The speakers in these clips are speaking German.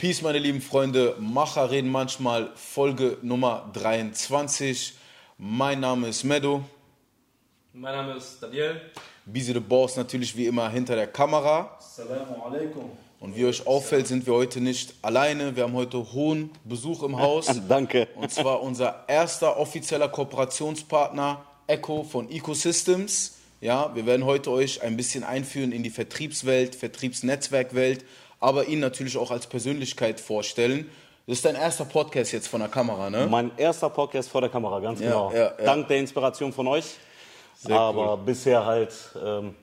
Peace, meine lieben Freunde. Macher reden manchmal, Folge Nummer 23. Mein Name ist Medo. Mein Name ist Daniel. Busy the Boss natürlich wie immer hinter der Kamera. Assalamu alaikum. Und wie euch auffällt, sind wir heute nicht alleine. Wir haben heute hohen Besuch im Haus. Danke. Und zwar unser erster offizieller Kooperationspartner Echo von Ecosystems. Ja, wir werden heute euch ein bisschen einführen in die Vertriebswelt, Vertriebsnetzwerkwelt, aber ihn natürlich auch als Persönlichkeit vorstellen. Das ist dein erster Podcast jetzt von der Kamera, ne? Mein erster Podcast vor der Kamera, ganz Ja, genau. ja, ja. Dank der Inspiration von euch. Sehr aber bisher halt ähm,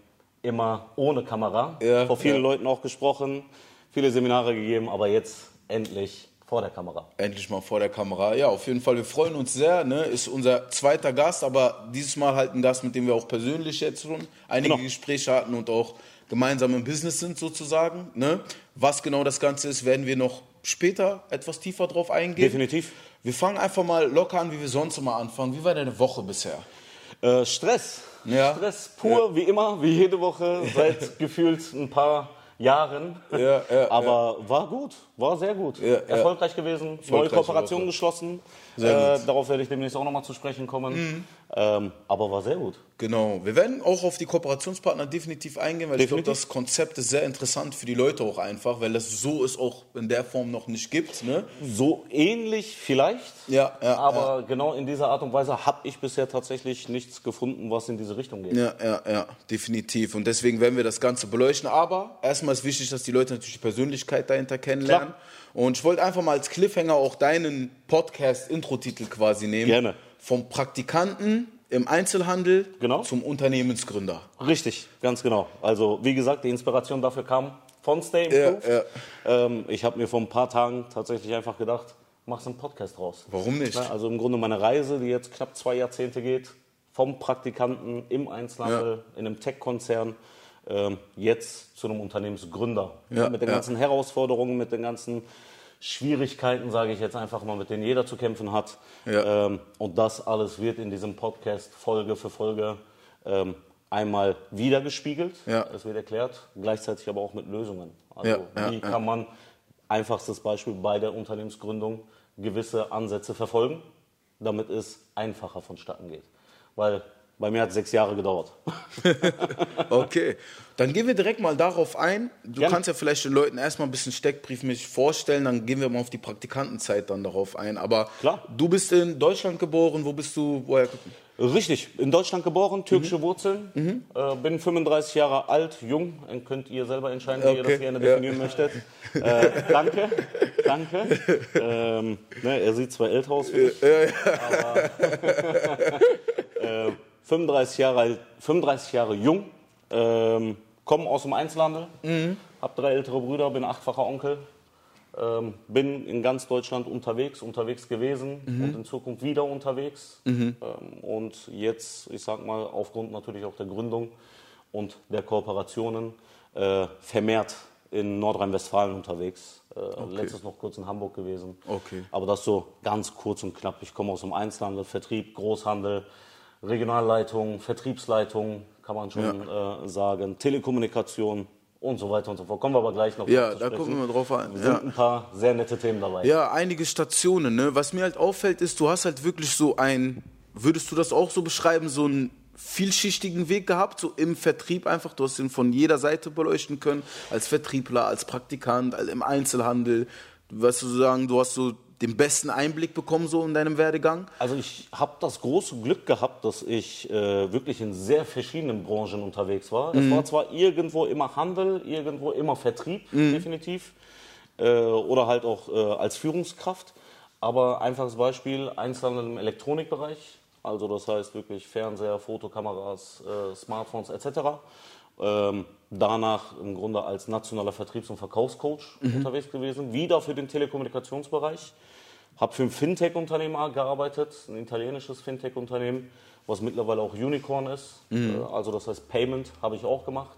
immer ohne Kamera. Vor vielen. Leuten auch gesprochen, viele Seminare gegeben, aber jetzt endlich vor der Kamera. Endlich mal vor der Kamera. Ja, auf jeden Fall. Wir freuen uns sehr. Ne? Ist unser zweiter Gast, aber dieses Mal halt ein Gast, mit dem wir auch persönlich jetzt schon einige Genau. Gespräche hatten und auch gemeinsam im Business sind sozusagen. Ne? Was genau das Ganze ist, werden wir noch später etwas tiefer drauf eingehen. Definitiv. Wir fangen einfach mal locker an, wie wir sonst immer anfangen. Wie war deine Woche bisher? Äh, Stress. Ja. Stress pur, wie immer, wie jede Woche, seit gefühlt ein paar Jahren. Ja, ja, Aber war gut, war sehr gut. Ja, ja. Erfolgreich gewesen, neue Erfolgreiche Kooperationen Woche. geschlossen. Sehr Äh, darauf werde ich demnächst auch nochmal zu sprechen kommen. Ähm, aber war sehr gut. Genau. Wir werden auch auf die Kooperationspartner definitiv eingehen, weil ich glaube, Definitiv. das Konzept ist sehr interessant für die Leute auch einfach, weil das so es auch in der Form noch nicht gibt. Ne? So ähnlich vielleicht. Ja, ja, Aber genau in dieser Art und Weise habe ich bisher tatsächlich nichts gefunden, was in diese Richtung geht. Ja, ja, ja, definitiv. Und deswegen werden wir das Ganze beleuchten. Aber erstmal ist wichtig, dass die Leute natürlich die Persönlichkeit dahinter kennenlernen. Und ich wollte einfach mal als Cliffhanger auch deinen Podcast-Intro-Titel quasi nehmen. Gerne. Vom Praktikanten im Einzelhandel Genau. zum Unternehmensgründer. Richtig, ganz genau. Also wie gesagt, die Inspiration dafür kam von Stay Ja, Improved. Ähm, ich habe mir vor ein paar Tagen tatsächlich einfach gedacht, machst einen Podcast raus. Warum nicht? Na, Also im Grunde meine Reise, die jetzt knapp zwei Jahrzehnte geht, vom Praktikanten im Einzelhandel, in einem Tech-Konzern, ähm, jetzt zu einem Unternehmensgründer. Ja, mit den ja. ganzen Herausforderungen, mit den ganzen Schwierigkeiten, sage ich jetzt einfach mal, mit denen jeder zu kämpfen hat. Ja. Ähm, und das alles wird in diesem Podcast Folge für Folge ähm, einmal wiedergespiegelt. Ja. Es wird erklärt, gleichzeitig aber auch mit Lösungen. Also Ja, wie kann man, einfachstes Beispiel bei der Unternehmensgründung, gewisse Ansätze verfolgen, damit es einfacher vonstatten geht. Weil bei mir hat es sechs Jahre gedauert. Okay, dann gehen wir direkt mal darauf ein. Du Gerne. kannst ja vielleicht den Leuten erstmal ein bisschen steckbriefmäßig vorstellen, dann gehen wir mal auf die Praktikantenzeit dann darauf ein. Aber Klar. du bist in Deutschland geboren, wo bist du, woher? Richtig, in Deutschland geboren, türkische Mhm. Wurzeln, äh, bin 35 Jahre alt, jung, dann könnt ihr selber entscheiden, wie ihr Okay, das gerne ja. definieren möchtet. Äh, danke, danke. Ähm, ne, er sieht zwar älter aus wie ich, aber äh, 35, Jahre alt, 35 Jahre jung, ähm, komme aus dem Einzelhandel, Mhm. habe drei ältere Brüder, bin achtfacher Onkel, ähm, bin in ganz Deutschland unterwegs, unterwegs gewesen Mhm. und in Zukunft wieder unterwegs. Ähm, und jetzt, ich sag mal, aufgrund natürlich auch der Gründung und der Kooperationen äh, vermehrt in Nordrhein-Westfalen unterwegs. Äh, Letztes noch kurz in Hamburg gewesen. Okay. Aber das so ganz kurz und knapp. Ich komme aus dem Einzelhandel, Vertrieb, Großhandel, Regionalleitung, Vertriebsleitung, kann man schon äh, sagen, Telekommunikation und so weiter und so fort. Kommen wir aber gleich noch Ja, da gucken wir mal drauf an. Es Ja. sind ein paar sehr nette Themen dabei. Ja, einige Stationen. Ne? Was mir halt auffällt, ist, du hast halt wirklich so ein, würdest du das auch so beschreiben, so einen vielschichtigen Weg gehabt, so im Vertrieb einfach. Du hast ihn von jeder Seite beleuchten können, als Vertriebler, als Praktikant, im Einzelhandel. Was du sagen, du hast so den besten Einblick bekommen so in deinem Werdegang. Also ich habe das große Glück gehabt, dass ich äh, wirklich in sehr verschiedenen Branchen unterwegs war. Es war zwar irgendwo immer Handel, irgendwo immer Vertrieb, definitiv, äh, oder halt auch äh, als Führungskraft. Aber einfaches Beispiel, Einzelhandel im Elektronikbereich, also das heißt wirklich Fernseher, Fotokameras, äh, Smartphones etc. Ähm, danach im Grunde als nationaler Vertriebs- und Verkaufscoach unterwegs gewesen, wieder für den Telekommunikationsbereich. Habe für ein Fintech-Unternehmen gearbeitet, ein italienisches Fintech-Unternehmen, was mittlerweile auch Unicorn ist. Äh, Also das heißt Payment habe ich auch gemacht.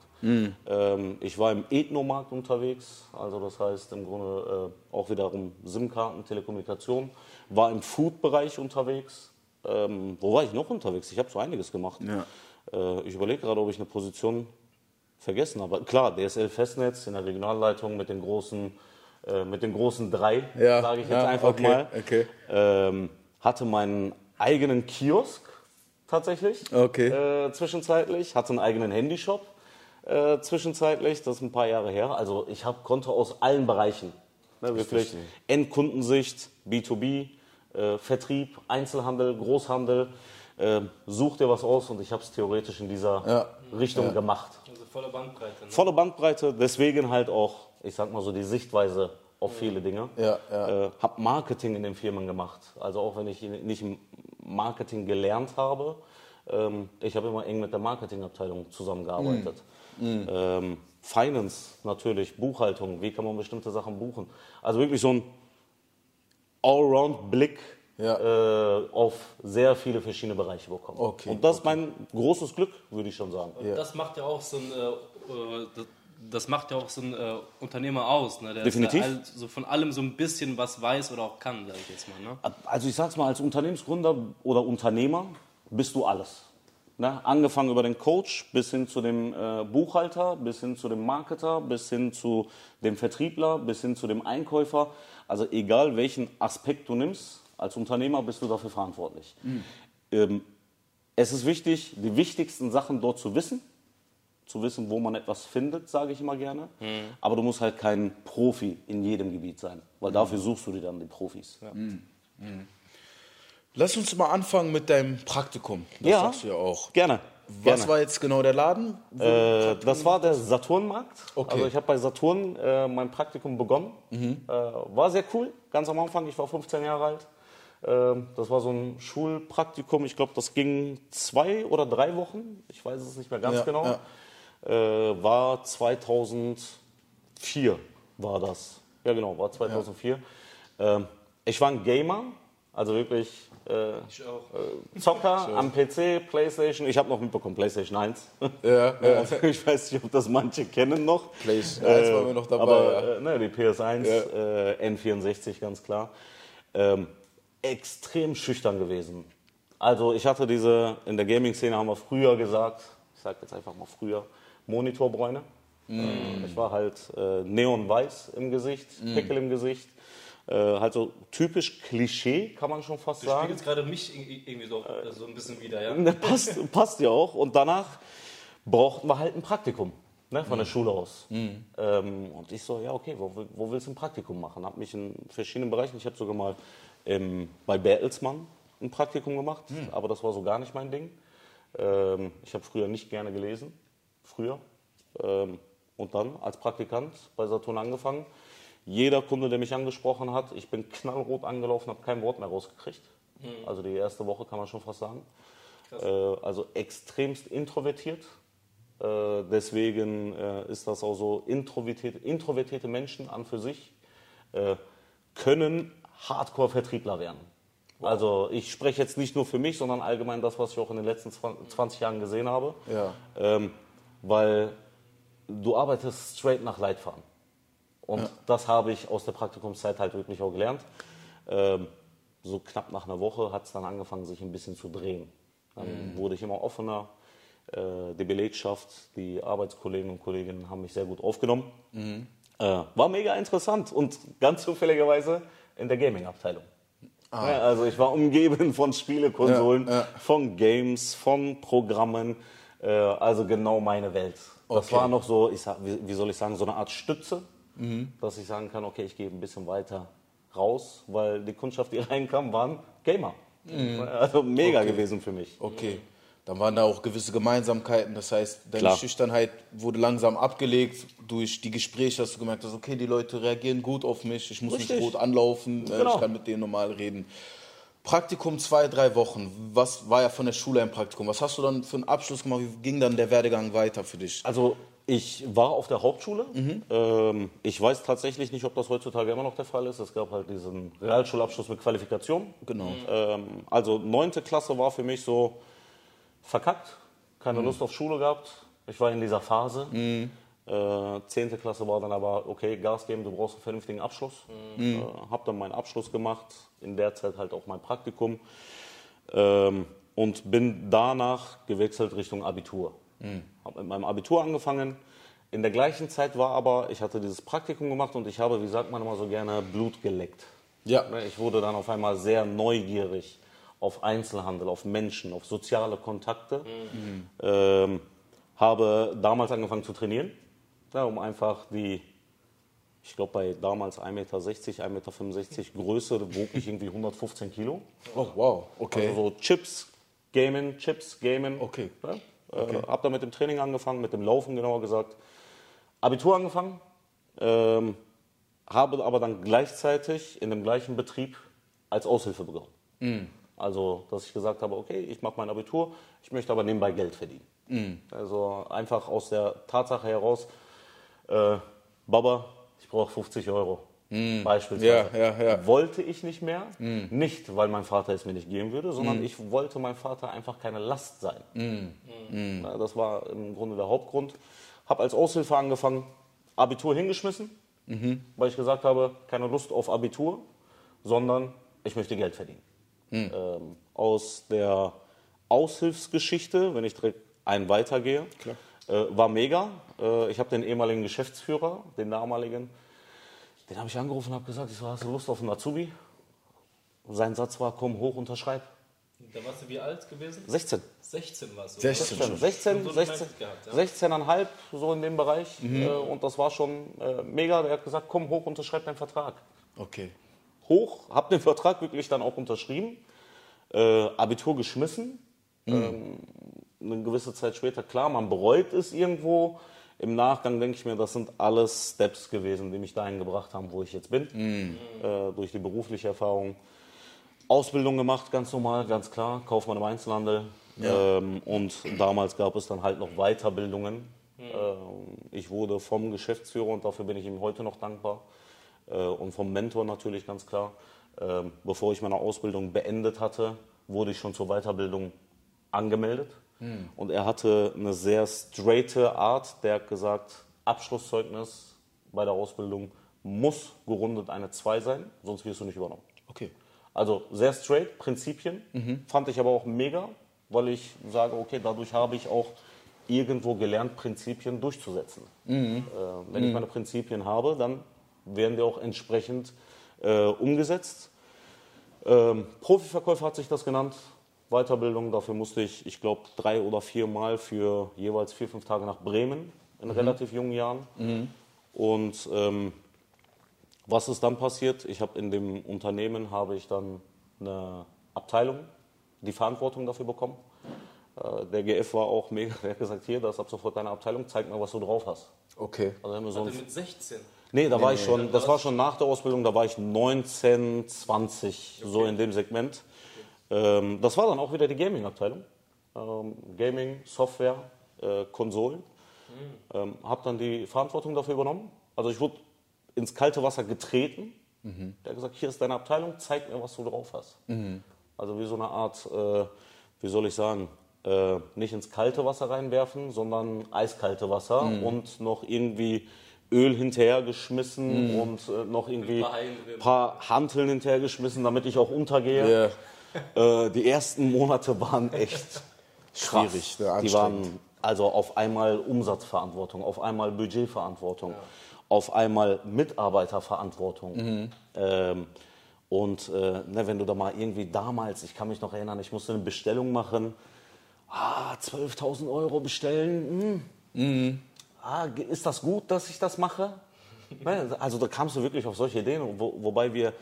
Ähm, ich war im Ethnomarkt unterwegs, also das heißt im Grunde äh, auch wiederum SIM-Karten, Telekommunikation. War im Food-Bereich unterwegs. Ähm, wo war ich noch unterwegs? Ich habe so einiges gemacht. Ja. Äh, ich überlege gerade, ob ich eine Position vergessen habe. Klar, DSL Festnetz in der Regionalleitung mit den großen äh, mit den großen drei, Ja, sage ich jetzt ja, einfach okay, mal. okay. Ähm, hatte meinen eigenen Kiosk tatsächlich Okay. äh, zwischenzeitlich, hatte einen eigenen Handyshop äh, zwischenzeitlich, das ist ein paar Jahre her. Also ich hab, konnte aus allen Bereichen, ne, wirklich Endkundensicht, B2B, äh, Vertrieb, Einzelhandel, Großhandel, äh, such dir was aus und ich habe es theoretisch in dieser Ja. Richtung gemacht. Volle Bandbreite. Ne? Volle Bandbreite, deswegen halt auch, ich sag mal so, die Sichtweise auf viele Dinge. Ja, ja. Äh, hab Marketing in den Firmen gemacht. Also auch wenn ich nicht Marketing gelernt habe, ähm, ich habe immer eng mit der Marketingabteilung zusammengearbeitet. Mhm. Ähm, Finance natürlich, Buchhaltung, wie kann man bestimmte Sachen buchen. Also wirklich so ein Allround-Blick Ja. äh, auf sehr viele verschiedene Bereiche bekommen. Okay, Und das ist mein großes Glück, würde ich schon sagen. Und das macht ja auch so ein, äh, äh, das, das macht ja auch so ein äh, Unternehmer aus, ne? Der Definitiv. All, so von allem so ein bisschen was weiß oder auch kann, sag ich jetzt mal. Ne? Also ich sag's mal, als Unternehmensgründer oder Unternehmer bist du alles. Ne? Angefangen über den Coach bis hin zu dem äh, Buchhalter, bis hin zu dem Marketer, bis hin zu dem Vertriebler, bis hin zu dem Einkäufer. Also egal welchen Aspekt du nimmst, als Unternehmer bist du dafür verantwortlich. Ähm, es ist wichtig, die wichtigsten Sachen dort zu wissen, zu wissen, wo man etwas findet, sage ich immer gerne. Aber du musst halt kein Profi in jedem Gebiet sein, weil dafür suchst du dir dann die Profis. Lass uns mal anfangen mit deinem Praktikum. Das Ja. sagst du ja auch. Gerne. Was gerne. war jetzt genau der Laden? Äh, das war der Saturnmarkt. Okay. Also ich habe bei Saturn äh, mein Praktikum begonnen. Äh, war sehr cool, ganz am Anfang. Ich war 15 Jahre alt. Ähm, das war so ein Schulpraktikum. Ich glaube, das ging zwei oder drei Wochen. Ich weiß es nicht mehr ganz Ja, genau. ja. Äh, war 2004 war das. Ja genau, war 2004. Ähm, ich war ein Gamer, also wirklich äh, Ich auch. Zocker am PC, Playstation. Ich habe noch mitbekommen, Playstation 1. Ja, ja. ich weiß nicht, ob das manche kennen noch. Playstation 1 waren wir noch dabei, Aber ja. äh, ne, die PS1, Ja. äh, N64 ganz klar. Ähm, extrem schüchtern gewesen. Also ich hatte diese, in der Gaming-Szene haben wir früher gesagt, ich sage jetzt einfach mal früher, Monitorbräune. Mm. Äh, Ich war halt äh, neonweiß im Gesicht, Pickel im Gesicht. Äh, halt so typisch Klischee, kann man schon fast Du sagen. spiegelst gerade mich irg- irgendwie so, äh, so ein bisschen wieder, ja? Ne, passt, passt ja auch. Und danach brauchten wir halt ein Praktikum ne, von der Schule aus. Ähm, und ich so, ja, okay, wo, wo willst du ein Praktikum machen? Habe mich in verschiedenen Bereichen, ich habe sogar mal ähm, bei Bertelsmann ein Praktikum gemacht, aber das war so gar nicht mein Ding. Ähm, ich habe früher nicht gerne gelesen, früher. Ähm, und dann als Praktikant bei Saturn angefangen. Jeder Kunde, der mich angesprochen hat, ich bin knallrot angelaufen, habe kein Wort mehr rausgekriegt. Also die erste Woche kann man schon fast sagen. Äh, also extremst introvertiert. Äh, deswegen äh, ist das auch so, introvertierte, introvertierte Menschen an für sich äh, können Hardcore-Vertriebler werden. Also ich spreche jetzt nicht nur für mich, sondern allgemein das, was ich auch in den letzten 20 Jahren gesehen habe. Ja. Ähm, weil du arbeitest straight nach Leitfaden. Und das habe ich aus der Praktikumszeit halt wirklich auch gelernt. Ähm, so knapp nach einer Woche hat es dann angefangen, sich ein bisschen zu drehen. Dann wurde ich immer offener. Äh, die Belegschaft, die Arbeitskollegen und Kolleginnen haben mich sehr gut aufgenommen. Äh, war mega interessant und ganz zufälligerweise in der Gaming-Abteilung. Ja, also ich war umgeben von Spielekonsolen, Ja, ja. von Games, von Programmen. Äh, also genau meine Welt. Das Okay. war noch so, ich sag, wie, soll ich sagen, so eine Art Stütze, Mhm. dass ich sagen kann, okay, ich gehe ein bisschen weiter raus, weil die Kundschaft, die reinkam, waren Gamer. Also mega Mhm. Okay. gewesen für mich. Okay. Dann waren da auch gewisse Gemeinsamkeiten. Das heißt, deine Klar. Schüchternheit wurde langsam abgelegt. Durch die Gespräche hast du gemerkt, dass okay, die Leute reagieren gut auf mich. Ich muss Richtig. nicht rot anlaufen. äh, Genau. Ich kann mit denen normal reden. Praktikum zwei, drei Wochen. Was war ja von der Schule ein Praktikum? Was hast du dann für einen Abschluss gemacht? Wie ging dann der Werdegang weiter für dich? Also ich war auf der Hauptschule. Mhm. Ähm, ich weiß tatsächlich nicht, ob das heutzutage immer noch der Fall ist. Es gab halt diesen Realschulabschluss mit Qualifikation. Genau. Ähm, also neunte Klasse war für mich so verkackt, keine Lust auf Schule gehabt. Ich war in dieser Phase. Äh, Zehnte Klasse war dann aber, okay, Gas geben, du brauchst einen vernünftigen Abschluss. Äh, hab dann meinen Abschluss gemacht, in der Zeit halt auch mein Praktikum. Ähm, und bin danach gewechselt Richtung Abitur. Habe mit meinem Abitur angefangen. In der gleichen Zeit war aber, ich hatte dieses Praktikum gemacht und ich habe, wie sagt man immer so gerne, Blut geleckt. Ja. Ne, Ich wurde dann auf einmal sehr neugierig auf Einzelhandel, auf Menschen, auf soziale Kontakte. Ähm, habe damals angefangen zu trainieren, ja, um einfach die, ich glaube bei damals 1,60 Meter, 1,65 Meter Größe, wog ich irgendwie 115 Kilo. Oh, wow. Okay. Also so Chips, Gamen, Chips, Gamen. Okay. Ja, äh, hab dann mit dem Training angefangen, mit dem Laufen genauer gesagt. Abitur angefangen, ähm, habe aber dann gleichzeitig in dem gleichen Betrieb als Aushilfe begonnen. Mm. Also, dass ich gesagt habe, okay, ich mache mein Abitur, ich möchte aber nebenbei Geld verdienen. Mm. Also einfach aus der Tatsache heraus, äh, Baba, ich brauche 50 Euro. Beispielsweise. Mm. Ja, ja, ja. Wollte ich nicht mehr, nicht weil mein Vater es mir nicht geben würde, sondern ich wollte meinem Vater einfach keine Last sein. Ja, das war im Grunde der Hauptgrund. Habe als Aushilfe angefangen, Abitur hingeschmissen, weil ich gesagt habe, keine Lust auf Abitur, sondern ich möchte Geld verdienen. Ähm, aus der Aushilfsgeschichte, wenn ich direkt einen weitergehe, äh, war mega. Äh, ich habe den ehemaligen Geschäftsführer, den damaligen, den habe ich angerufen und habe gesagt, ich so, hast du Lust auf einen Azubi? Sein Satz war, komm hoch, unterschreib. Da warst du wie alt gewesen? 16. 16 warst du. 16 oder? schon. 16, So 16, gemerkt gehabt, ja. 16,5, so in dem Bereich. Äh, und das war schon äh, mega. Der hat gesagt, komm hoch, unterschreib deinen Vertrag. Okay. Hoch, habe den Vertrag wirklich dann auch unterschrieben. Äh, Abitur geschmissen. Ähm, eine gewisse Zeit später, klar, man bereut es irgendwo. Im Nachgang denke ich mir, das sind alles Steps gewesen, die mich dahin gebracht haben, wo ich jetzt bin. Äh, durch die berufliche Erfahrung. Ausbildung gemacht, ganz normal, ganz klar. Kaufmann im Einzelhandel. Ähm, und damals gab es dann halt noch Weiterbildungen. Ähm, ich wurde vom Geschäftsführer, und dafür bin ich ihm heute noch dankbar, und vom Mentor natürlich ganz klar. Ähm, bevor ich meine Ausbildung beendet hatte, wurde ich schon zur Weiterbildung angemeldet. Und er hatte eine sehr straighte Art. Der hat gesagt, Abschlusszeugnis bei der Ausbildung muss gerundet eine 2 sein, sonst wirst du nicht übernommen. Okay. Also sehr straight, Prinzipien. Fand ich aber auch mega, weil ich sage, okay, dadurch habe ich auch irgendwo gelernt, Prinzipien durchzusetzen. Äh, wenn ich meine Prinzipien habe, dann werden die auch entsprechend äh, umgesetzt. Ähm, Profiverkäufer hat sich das genannt. Weiterbildung, dafür musste ich, ich glaube, drei oder vier Mal für jeweils vier, fünf Tage nach Bremen in relativ jungen Jahren. Und ähm, was ist dann passiert? Ich habe in dem Unternehmen habe ich dann eine Abteilung, die Verantwortung dafür bekommen. Äh, Der GF war auch mega, der hat gesagt, hier, das ist ab sofort deine Abteilung, zeig mir, was du drauf hast. Okay. Also haben wir so mit 16. nee, da war ich schon, das war schon nach der Ausbildung, da war ich 19, 20, so in dem Segment. Ähm, das war dann auch wieder die Gaming-Abteilung. Ähm, Gaming, Software, äh, Konsolen. Ähm, habe dann die Verantwortung dafür übernommen. Also ich wurde ins kalte Wasser getreten. Der hat gesagt, hier ist deine Abteilung, zeig mir, was du drauf hast. Also wie so eine Art, äh, wie soll ich sagen, äh, nicht ins kalte Wasser reinwerfen, sondern eiskalte Wasser und noch irgendwie Öl hinterhergeschmissen und äh, noch irgendwie Ein paar Hanteln hinterhergeschmissen, damit ich auch untergehe. Äh, die ersten Monate waren echt krass. Schwierig, ne, die waren also auf einmal Umsatzverantwortung, auf einmal Budgetverantwortung, auf einmal Mitarbeiterverantwortung. Mhm. Ähm, und äh, ne, wenn du da mal irgendwie damals, ich kann mich noch erinnern, ich musste eine Bestellung machen, ah, 12.000 Euro bestellen, hm. Ah, ist das gut, dass ich das mache? Ne, Also da kamst du wirklich auf solche Ideen, wo, wobei wir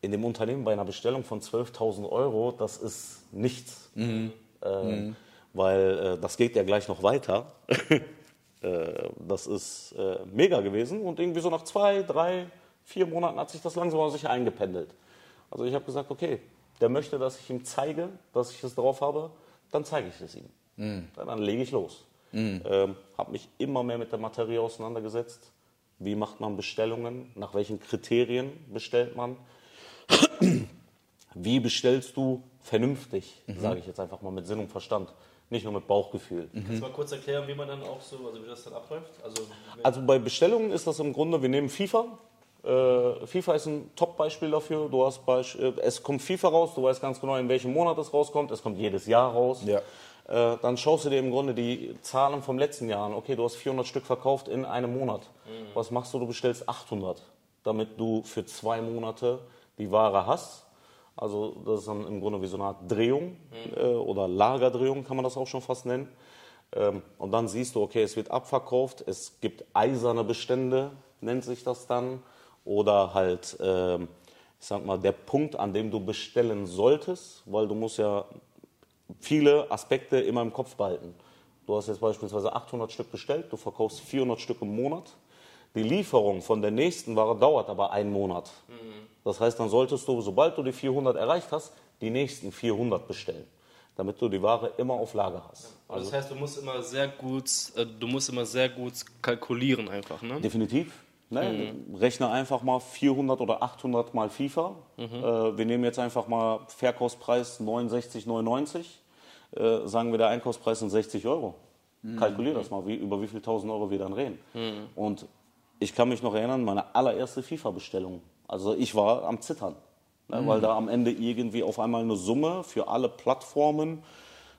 in dem Unternehmen bei einer Bestellung von 12.000 Euro, das ist nichts. Äh, Weil äh, das geht ja gleich noch weiter. äh, das ist äh, mega gewesen und irgendwie so nach zwei, drei, vier Monaten hat sich das langsam aber sicher eingependelt. Also ich habe gesagt, okay, der möchte, dass ich ihm zeige, dass ich es drauf habe, dann zeige ich es ihm. Ja, Dann lege ich los. Ähm, habe mich immer mehr mit der Materie auseinandergesetzt. Wie macht man Bestellungen? Nach welchen Kriterien bestellt man? Wie bestellst du vernünftig, sage ich jetzt einfach mal mit Sinn und Verstand, nicht nur mit Bauchgefühl. Kannst du mal kurz erklären, wie man dann auch so, also wie das dann abläuft? Also, Also bei Bestellungen ist das im Grunde, wir nehmen FIFA. Äh, FIFA ist ein Top-Beispiel dafür. Du hast Beisp äh, es kommt FIFA raus, du weißt ganz genau, in welchem Monat es rauskommt. Es kommt jedes Jahr raus. Ja. Äh, dann schaust du dir im Grunde die Zahlen vom letzten Jahr an. Okay, du hast 400 Stück verkauft in einem Monat. Was machst du? Du bestellst 800, damit du für zwei Monate die Ware hast. Also das ist dann im Grunde wie so eine Art Drehung äh, oder Lagerdrehung kann man das auch schon fast nennen. Ähm, und dann siehst du, okay, es wird abverkauft, es gibt eiserne Bestände, nennt sich das dann. Oder halt, ähm, ich sag mal, der Punkt, an dem du bestellen solltest, weil du musst ja viele Aspekte immer im Kopf behalten. Du hast jetzt beispielsweise 800 Stück bestellt, du verkaufst 400 Stück im Monat. Die Lieferung von der nächsten Ware dauert aber einen Monat. Das heißt, dann solltest du, sobald du die 400 erreicht hast, die nächsten 400 bestellen, damit du die Ware immer auf Lager hast. Also das heißt, du musst immer sehr gut, äh, du musst immer sehr gut kalkulieren einfach, ne? Definitiv. Ne? Rechne einfach mal 400 oder 800 mal FIFA. Äh, wir nehmen jetzt einfach mal Verkaufspreis 69,99. Äh, sagen wir, der Einkaufspreis sind 60 Euro. Kalkulier das mal, wie, über wie viel 1000 Euro wir dann reden. Und ich kann mich noch erinnern, meine allererste FIFA-Bestellung. Also ich war am Zittern, ne? weil da am Ende irgendwie auf einmal eine Summe für alle Plattformen,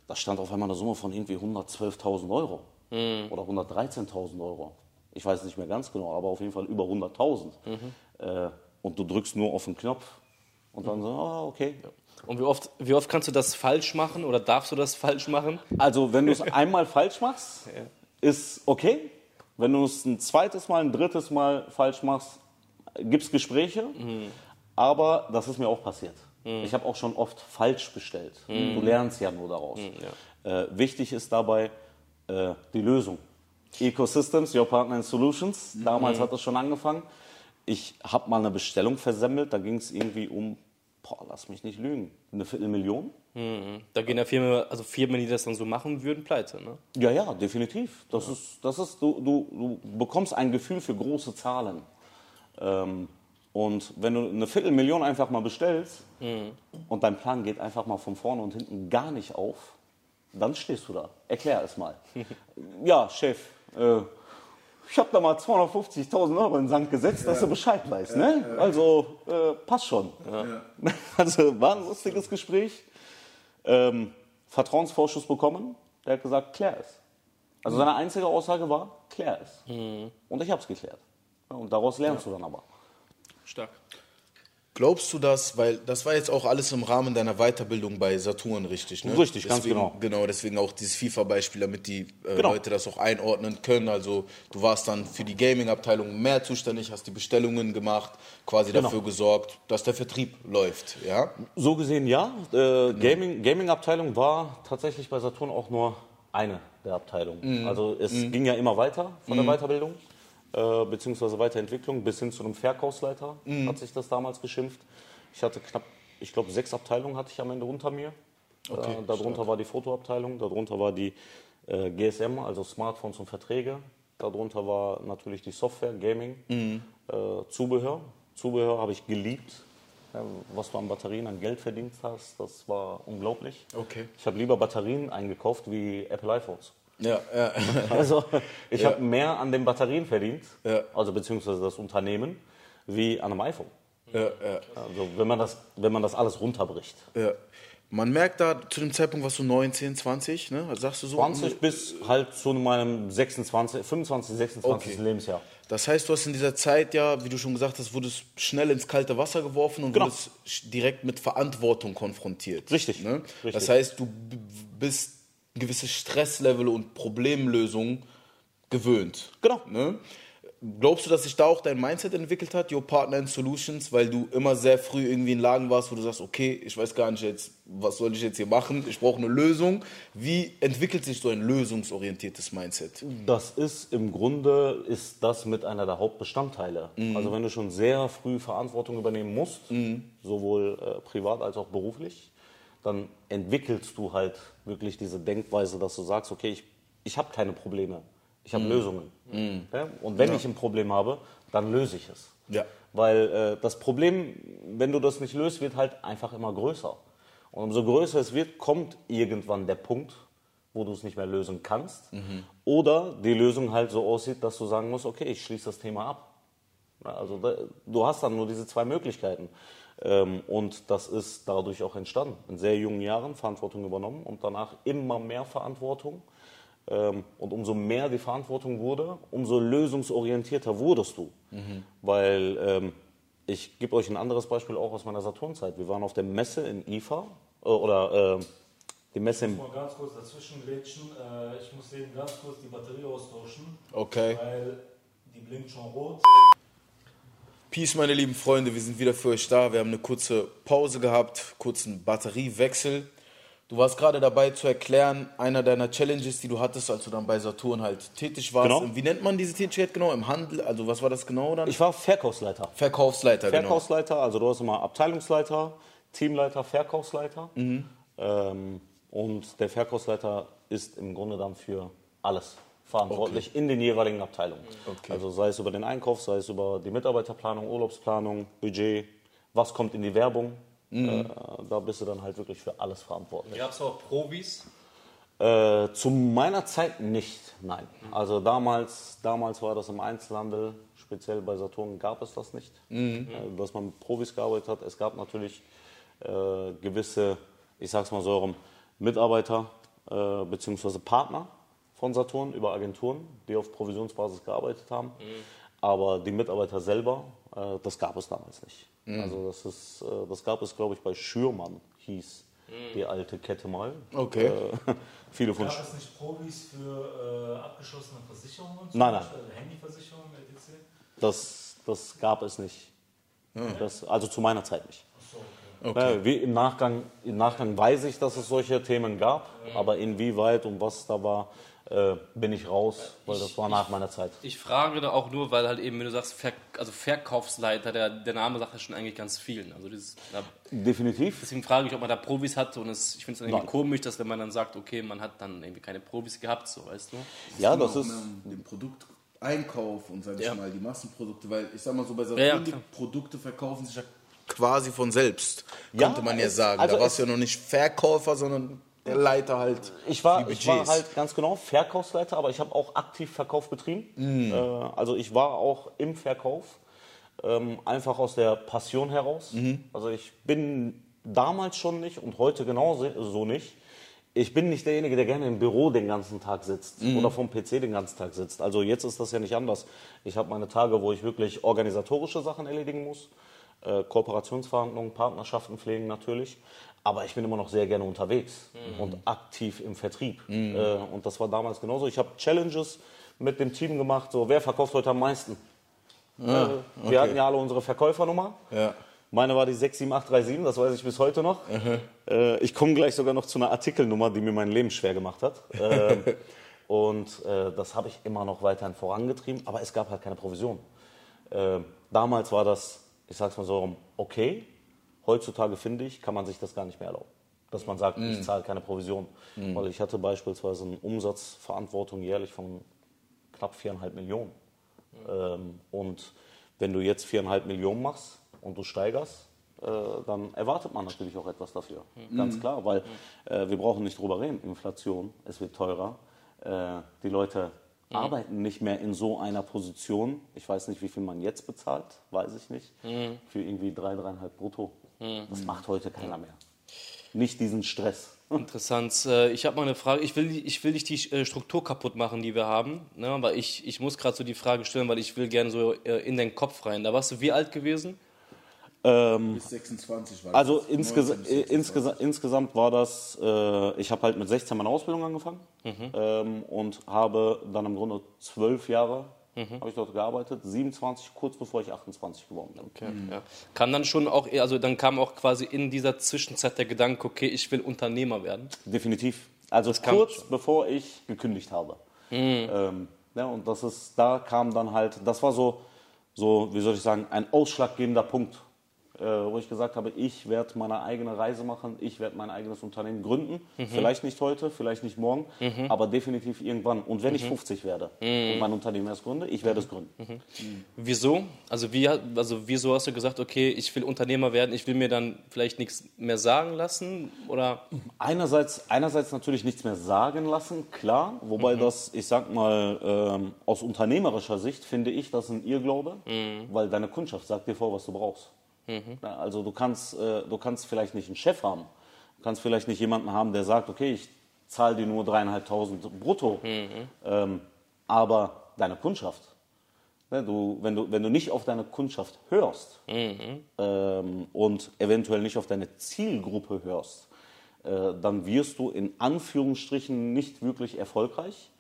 da stand auf einmal eine Summe von irgendwie 112.000 Euro oder 113.000 Euro. Ich weiß nicht mehr ganz genau, aber auf jeden Fall über 100.000. Äh, und du drückst nur auf den Knopf und dann so, ah, okay. Und wie oft, wie oft kannst du das falsch machen oder darfst du das falsch machen? Also wenn du es einmal falsch machst, ist okay. Wenn du es ein zweites Mal, ein drittes Mal falsch machst, gibt es Gespräche. Aber das ist mir auch passiert. Ich habe auch schon oft falsch bestellt. Du lernst ja nur daraus. Äh, wichtig ist dabei äh, die Lösung. Ecosystems, Your Partner and Solutions. Damals hat das schon angefangen. Ich habe mal eine Bestellung versemmelt. Da ging es irgendwie um, boah, lass mich nicht lügen, eine Viertelmillion. Da gehen ja Firmen, also Firmen, die das dann so machen würden, pleite, ne? Ja, ja, definitiv. Das ist, das ist, du, du, du bekommst ein Gefühl für große Zahlen. Ähm, und wenn du eine Viertelmillion einfach mal bestellst und dein Plan geht einfach mal von vorne und hinten gar nicht auf, dann stehst du da. Erklär es mal. ja, Chef, äh, ich habe da mal 250.000 Euro in den Sand gesetzt, dass du Bescheid weißt. Ne? Also äh, passt schon. Also war ein lustiges Gespräch. Ähm, Vertrauensvorschuss bekommen. Der hat gesagt, klär es. Also seine einzige Aussage war, klär es. Und ich habe es geklärt. Ja, und daraus lernst du dann aber. Stark. Glaubst du das, weil das war jetzt auch alles im Rahmen deiner Weiterbildung bei Saturn, richtig? Ne? Richtig, ganz deswegen, genau. Genau, deswegen auch dieses FIFA-Beispiel, damit die äh, Genau. Leute das auch einordnen können. Also du warst dann für die Gaming-Abteilung mehr zuständig, hast die Bestellungen gemacht, quasi Genau. dafür gesorgt, dass der Vertrieb läuft, ja? So gesehen ja. Äh, Gaming- Gaming-Abteilung war tatsächlich bei Saturn auch nur eine der Abteilungen. Also es ging ja immer weiter von der Weiterbildung, äh, beziehungsweise Weiterentwicklung bis hin zu einem Verkaufsleiter, hat sich das damals geschimpft. Ich hatte knapp, ich glaube, sechs Abteilungen hatte ich am Ende unter mir. Okay, äh, darunter war die Fotoabteilung, darunter war die äh, GSM, also Smartphones und Verträge. Darunter war natürlich die Software, Gaming, äh, Zubehör. Zubehör habe ich geliebt. Ja, was du an Batterien an Geld verdient hast, das war unglaublich. Okay. Ich habe lieber Batterien eingekauft wie Apple iPhones. Ja, ja. Also ich Ja. habe mehr an den Batterien verdient, Ja. also beziehungsweise das Unternehmen, wie an einem iPhone. ja, ja. Also wenn man das, wenn man das alles runterbricht. ja. Man merkt da zu dem Zeitpunkt, was du 19, 20, ne? Also Sagst du so? 20 bis halt zu meinem 26, 25, 26 Okay. Lebensjahr. Das heißt, du hast in dieser Zeit ja, wie du schon gesagt hast, wurdest schnell ins kalte Wasser geworfen und Genau. wurdest direkt mit Verantwortung konfrontiert. Richtig, Ne? richtig. Das heißt, du bist ein gewisses Stresslevel und Problemlösung gewöhnt. Genau. Ne? Glaubst du, dass sich da auch dein Mindset entwickelt hat, Your Partner in Solutions, weil du immer sehr früh irgendwie in Lagen warst, wo du sagst, okay, ich weiß gar nicht jetzt, was soll ich jetzt hier machen, ich brauche eine Lösung. Wie entwickelt sich so ein lösungsorientiertes Mindset? Das ist im Grunde ist das mit einer der Hauptbestandteile. Also wenn du schon sehr früh Verantwortung übernehmen musst, sowohl äh, privat als auch beruflich, dann entwickelst du halt wirklich diese Denkweise, dass du sagst, okay, ich, ich habe keine Probleme, ich habe Lösungen. Ja? Und wenn ich ein Problem habe, dann löse ich es. Ja. Weil äh, das Problem, wenn du das nicht löst, wird halt einfach immer größer. Und umso größer es wird, kommt irgendwann der Punkt, wo du es nicht mehr lösen kannst. Oder die Lösung halt so aussieht, dass du sagen musst, okay, ich schließe das Thema ab. Ja, Also du hast dann nur diese zwei Möglichkeiten. Ähm, und das ist dadurch auch entstanden. In sehr jungen Jahren Verantwortung übernommen und danach immer mehr Verantwortung. Ähm, und umso mehr die Verantwortung wurde, umso lösungsorientierter wurdest du. Weil ähm, ich gebe euch ein anderes Beispiel auch aus meiner Saturnzeit. Wir waren auf der Messe in IFA äh, oder äh, die Messe Ich in muss mal ganz kurz dazwischen grätschen. Äh, ich muss eben ganz kurz die Batterie austauschen, Okay. weil die blinkt schon rot. Peace, meine lieben Freunde, wir sind wieder für euch da. Wir haben eine kurze Pause gehabt, kurzen Batteriewechsel. Du warst gerade dabei zu erklären, einer deiner Challenges, die du hattest, als du dann bei Saturn halt tätig warst. Genau. Wie nennt man diese Tätigkeit genau? Im Handel? Also was war das genau dann? Ich war Verkaufsleiter. Verkaufsleiter, genau. Verkaufsleiter, also du hast immer Abteilungsleiter, Teamleiter, Verkaufsleiter. Mhm. Ähm, und der Verkaufsleiter ist im Grunde dann für alles verantwortlich in den jeweiligen Abteilungen. Okay. Also sei es über den Einkauf, sei es über die Mitarbeiterplanung, Urlaubsplanung, Budget, was kommt in die Werbung. Mhm. Äh, da bist du dann halt wirklich für alles verantwortlich. Gab es auch Profis? Äh, zu meiner Zeit nicht, nein. Also damals, damals war das im Einzelhandel, speziell bei Saturn gab es das nicht, äh, dass man mit Profis gearbeitet hat. Es gab natürlich äh, gewisse, ich sag's mal so, rum, Mitarbeiter äh, bzw. Partner von Saturn über Agenturen, die auf Provisionsbasis gearbeitet haben. Aber die Mitarbeiter selber, äh, das gab es damals nicht. Also das, ist, äh, das gab es, glaube ich, bei Schürmann hieß die alte Kette mal. Okay. Äh, viele von Gab es nicht Profis für äh, abgeschlossene Versicherungen? zum Nein, nein. Beispiel? Also Handyversicherungen, etc.? Das, das gab es nicht. Das, also zu meiner Zeit nicht. Achso, okay. Okay. Ja, wie im, Nachgang, Im Nachgang weiß ich, dass es solche Themen gab, aber inwieweit und was da war, äh, bin ich raus, weil das war nach meiner Zeit. Ich frage da auch nur, weil halt eben, wenn du sagst, Ver also Verkaufsleiter, der, der Name sagt ja schon eigentlich ganz vielen. Also dieses, da, Definitiv. deswegen frage ich, ob man da Profis hat und es, ich finde es irgendwie Nein. komisch, dass wenn man dann sagt, okay, man hat dann irgendwie keine Profis gehabt, so, weißt du? Ja, das ist. den Produkteinkauf und sag ich Ja. mal die Massenprodukte, weil ich sag mal so bei Saturn, Ja. Produkte verkaufen sich ja quasi von selbst, Ja, könnte man ja sagen. also da warst du ja noch nicht Verkäufer, sondern der Leiter halt. Ich war, ich war halt ganz genau Verkaufsleiter, aber ich habe auch aktiv Verkauf betrieben. Mm. Äh, also ich war auch im Verkauf, ähm, einfach aus der Passion heraus. Mhm. Also ich bin damals schon nicht und heute genauso so nicht. Ich bin nicht derjenige, der gerne im Büro den ganzen Tag sitzt Mhm. oder vom PC den ganzen Tag sitzt. Also jetzt ist das ja nicht anders. Ich habe meine Tage, wo ich wirklich organisatorische Sachen erledigen muss. Äh, Kooperationsverhandlungen, Partnerschaften pflegen natürlich. Aber ich bin immer noch sehr gerne unterwegs und aktiv im Vertrieb. Äh, und das war damals genauso. Ich habe Challenges mit dem Team gemacht, so wer verkauft heute am meisten. äh, Wir hatten ja alle unsere Verkäufernummer. Ja. Meine war die 67837, das weiß ich bis heute noch. Äh, ich komme gleich sogar noch zu einer Artikelnummer, die mir mein Leben schwer gemacht hat. Ähm, und äh, das habe ich immer noch weiterhin vorangetrieben, aber es gab halt keine Provision. Äh, damals war das, ich sag's mal so, okay. Heutzutage finde ich, kann man sich das gar nicht mehr erlauben. Dass man sagt, ich zahle keine Provision. Weil ich hatte beispielsweise eine Umsatzverantwortung jährlich von knapp viereinhalb Millionen. Ähm, und wenn du jetzt viereinhalb Millionen machst und du steigerst, äh, dann erwartet man natürlich auch etwas dafür. Ganz klar, weil äh, wir brauchen nicht drüber reden. Inflation, es wird teurer. Äh, die Leute arbeiten nicht mehr in so einer Position. Ich weiß nicht, wie viel man jetzt bezahlt, weiß ich nicht. Für irgendwie drei, dreieinhalb brutto. Das macht heute keiner mehr. Nicht diesen Stress. Interessant. Äh, Ich habe mal eine Frage. Ich will, ich will nicht die äh, Struktur kaputt machen, die wir haben. Ne? Aber ich, ich muss gerade so die Frage stellen, weil ich will gerne so äh, in den Kopf rein. Da warst du wie alt gewesen? Bis 26 war Also das. insgesa 19 bis 26. insgesa insgesamt war das, äh, ich habe halt mit 16 meine Ausbildung angefangen Mhm. ähm, und habe dann im Grunde zwölf Jahre Mhm. habe ich dort gearbeitet, 27 kurz bevor ich 28 geworden bin. Okay, ja. Kam dann schon auch, also dann kam auch quasi in dieser Zwischenzeit der Gedanke, okay, ich will Unternehmer werden. Definitiv. Also kam kurz bevor ich gekündigt habe. Ähm, ja, und das ist, da kam dann halt, das war so, so, wie soll ich sagen, ein ausschlaggebender Punkt, wo ich gesagt habe, ich werde meine eigene Reise machen, ich werde mein eigenes Unternehmen gründen. Vielleicht nicht heute, vielleicht nicht morgen, aber definitiv irgendwann. Und wenn ich 50 werde und mein Unternehmen erst gründe, ich werde es gründen. Wieso? Also, wie, also wieso hast du gesagt, okay, ich will Unternehmer werden, ich will mir dann vielleicht nichts mehr sagen lassen? Oder Einerseits, einerseits natürlich nichts mehr sagen lassen, klar. Wobei das, ich sag mal, ähm, aus unternehmerischer Sicht finde ich das ein Irrglaube, weil deine Kundschaft sagt dir vor, was du brauchst. Ja, Also du kannst, äh, du kannst vielleicht nicht einen Chef haben. Du kannst vielleicht nicht jemanden haben, der sagt, okay, ich zahle dir nur dreieinhalbtausend brutto. Ähm, aber deine Kundschaft. Ne, du, wenn, du, wenn du nicht auf deine Kundschaft hörst ähm, und eventuell nicht auf deine Zielgruppe hörst, äh, dann wirst du in Anführungsstrichen nicht wirklich erfolgreich.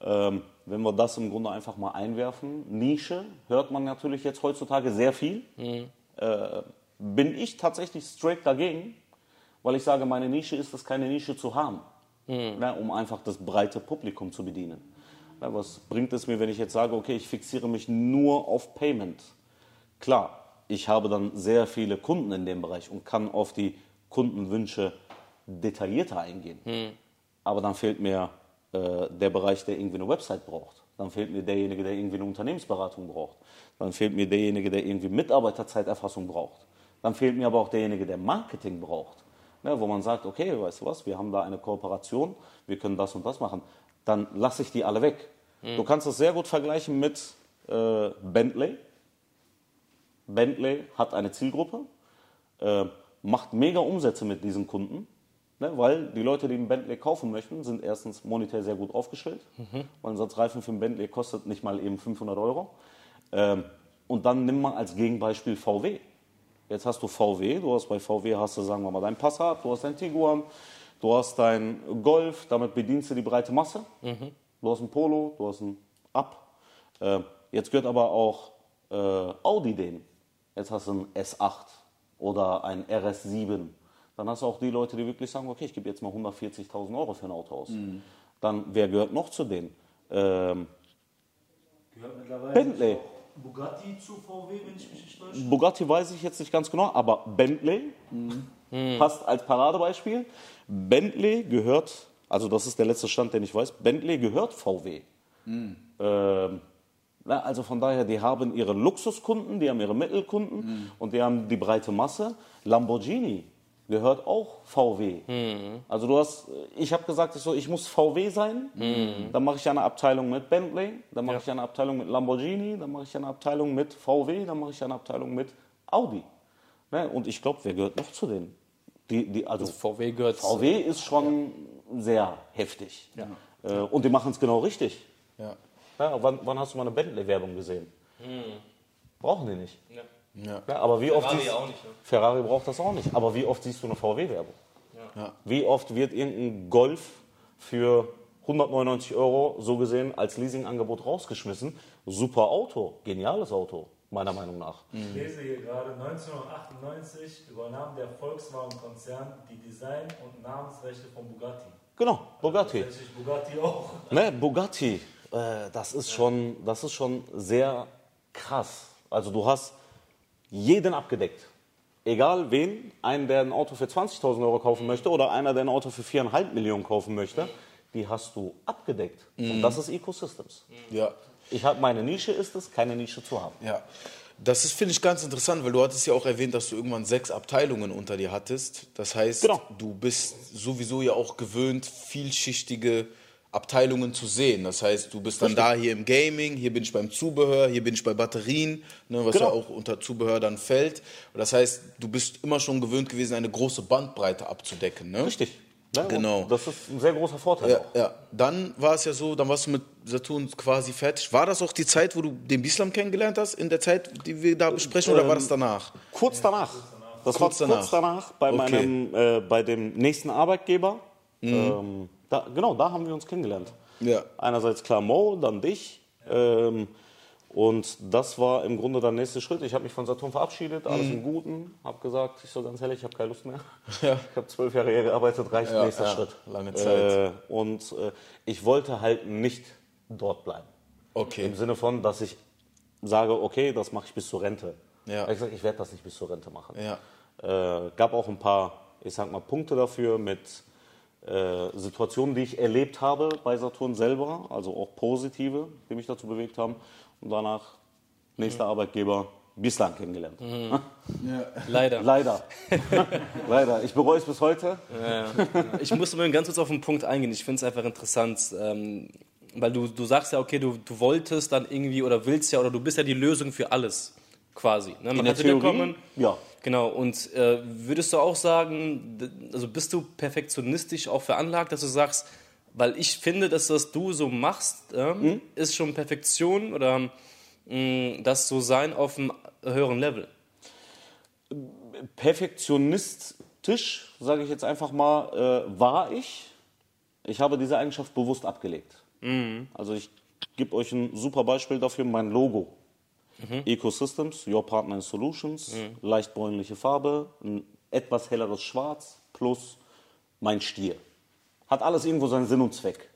Ähm, wenn wir das im Grunde einfach mal einwerfen, Nische hört man natürlich jetzt heutzutage sehr viel. Äh, bin ich tatsächlich straight dagegen, weil ich sage, meine Nische ist es, keine Nische zu haben, ne, um einfach das breite Publikum zu bedienen. Na, was bringt es mir, wenn ich jetzt sage, okay, ich fixiere mich nur auf Payment? Klar, ich habe dann sehr viele Kunden in dem Bereich und kann auf die Kundenwünsche detaillierter eingehen. Aber dann fehlt mir äh, der Bereich, der irgendwie eine Website braucht. Dann fehlt mir derjenige, der irgendwie eine Unternehmensberatung braucht. Dann fehlt mir derjenige, der irgendwie Mitarbeiterzeiterfassung braucht. Dann fehlt mir aber auch derjenige, der Marketing braucht. Ne, wo man sagt, okay, weißt du was, wir haben da eine Kooperation, wir können das und das machen. Dann lasse ich die alle weg. Du kannst es sehr gut vergleichen mit äh, Bentley. Bentley hat eine Zielgruppe, äh, macht mega Umsätze mit diesen Kunden, ne, weil die Leute, die einen Bentley kaufen möchten, sind erstens monetär sehr gut aufgestellt, weil ein Satz Reifen für einen Bentley kostet nicht mal eben 500 Euro. Ähm, und dann nimm mal als Gegenbeispiel VW. Jetzt hast du VW, du hast bei VW hast du, sagen wir mal, dein Passat, du hast dein Tiguan, du hast dein Golf, damit bedienst du die breite Masse. Du hast ein Polo, du hast ein Up. Äh, jetzt gehört aber auch äh, Audi denen. Jetzt hast du ein S8 oder ein RS7. Dann hast du auch die Leute, die wirklich sagen, okay, ich gebe jetzt mal 140.000 Euro für ein Auto aus. Dann, wer gehört noch zu denen? Ähm, Gehört mittlerweile Bentley. Bugatti zu VW, wenn ich mich nicht täusche. Bugatti weiß ich jetzt nicht ganz genau, aber Bentley passt als Paradebeispiel. Bentley gehört, also das ist der letzte Stand, den ich weiß, Bentley gehört VW. Ähm, na, also von daher, die haben ihre Luxuskunden, die haben ihre Mittelkunden und die haben die breite Masse. Lamborghini gehört auch VW. Also du hast, ich habe gesagt, ich, so, ich muss VW sein, dann mache ich eine Abteilung mit Bentley, dann mache ich eine Abteilung mit Lamborghini, dann mache ich eine Abteilung mit VW, dann mache ich eine Abteilung mit Audi. Ne? Und ich glaube, wer gehört noch zu denen? Die, die, also VW gehört. VW ist schon sehr heftig. Äh, und die machen es genau richtig. Ja. Ja, wann, wann hast du mal eine Bentley-Werbung gesehen? Brauchen die nicht. Ja. Ja. Ja, aber wie oft Ferrari siehst, auch nicht, ne? Ferrari braucht das auch nicht. Aber wie oft siehst du eine VW-Werbung? Wie oft wird irgendein Golf für 199 Euro so gesehen als Leasingangebot rausgeschmissen? Super Auto, geniales Auto, meiner Meinung nach. Ich lese hier gerade, 1998 übernahm der Volkswagen-Konzern die Design- und Namensrechte von Bugatti. Genau, Bugatti. Tatsächlich Bugatti auch. Ne, Bugatti, äh, das, ist schon, das ist schon sehr krass. Also du hast jeden abgedeckt. Egal wen, einen, der ein Auto für 20.000 Euro kaufen möchte oder einer, der ein Auto für 4,5 Millionen kaufen möchte, die hast du abgedeckt. Und das ist Ecosystems. Ja. Ich habe meine Nische, ist es, keine Nische zu haben. Ja. Das ist, finde ich, ganz interessant, weil du hattest ja auch erwähnt, dass du irgendwann sechs Abteilungen unter dir hattest. Das heißt, Genau. du bist sowieso ja auch gewöhnt, vielschichtige Abteilungen zu sehen. Das heißt, du bist dann da hier im Gaming, hier bin ich beim Zubehör, hier bin ich bei Batterien, ne, was Genau. ja auch unter Zubehör dann fällt. Und das heißt, du bist immer schon gewöhnt gewesen, eine große Bandbreite abzudecken. Ne? Richtig. Und Genau. Das ist ein sehr großer Vorteil Ja, auch. ja. Dann war es ja so, dann warst du mit Saturn quasi fertig. War das auch die Zeit, wo du den Bislam kennengelernt hast, in der Zeit, die wir da besprechen, oder war das danach? Kurz danach. Das Kurz war danach. kurz danach bei, Okay. meinem, äh, bei dem nächsten Arbeitgeber. Ähm, da, genau, da haben wir uns kennengelernt. Ja. Einerseits klar Mo, dann dich. Ähm, und das war im Grunde der nächste Schritt. Ich habe mich von Saturn verabschiedet, alles im Guten. Habe gesagt, ich soll ganz ehrlich, ich habe keine Lust mehr. Ja. Ich habe zwölf Jahre hier gearbeitet, reicht Ja, nächster ja, Schritt. lange Zeit. Äh, und äh, ich wollte halt nicht dort bleiben. Okay. Im Sinne von, dass ich sage, okay, das mache ich bis zur Rente. Ja. Ich, gesagt, ich werde das nicht bis zur Rente machen. Ja. Äh, gab auch ein paar, ich sag mal, Punkte dafür mit Situationen, die ich erlebt habe bei Saturn selber, also auch positive, die mich dazu bewegt haben. Und danach nächster Arbeitgeber bislang kennengelernt. Leider. Leider. Leider. Ich bereue es bis heute. Ich muss mal ganz kurz auf den Punkt eingehen. Ich finde es einfach interessant, ähm, weil du, du sagst ja, okay, du, du wolltest dann irgendwie oder willst ja oder du bist ja die Lösung für alles. quasi. Ne? Man In der kann zu dir kommen. ja. Genau, und äh, würdest du auch sagen, also bist du perfektionistisch auch veranlagt, dass du sagst, weil ich finde, dass das du so machst, ähm, Hm? ist schon Perfektion oder mh, das so sein auf einem höheren Level? Perfektionistisch, sage ich jetzt einfach mal, äh, war ich. Ich habe diese Eigenschaft bewusst abgelegt. Also ich gebe euch ein super Beispiel dafür, mein Logo. Ecosystems, Your Partner in Solutions, leicht bräunliche Farbe, ein etwas helleres Schwarz plus mein Stier. Hat alles irgendwo seinen Sinn und Zweck.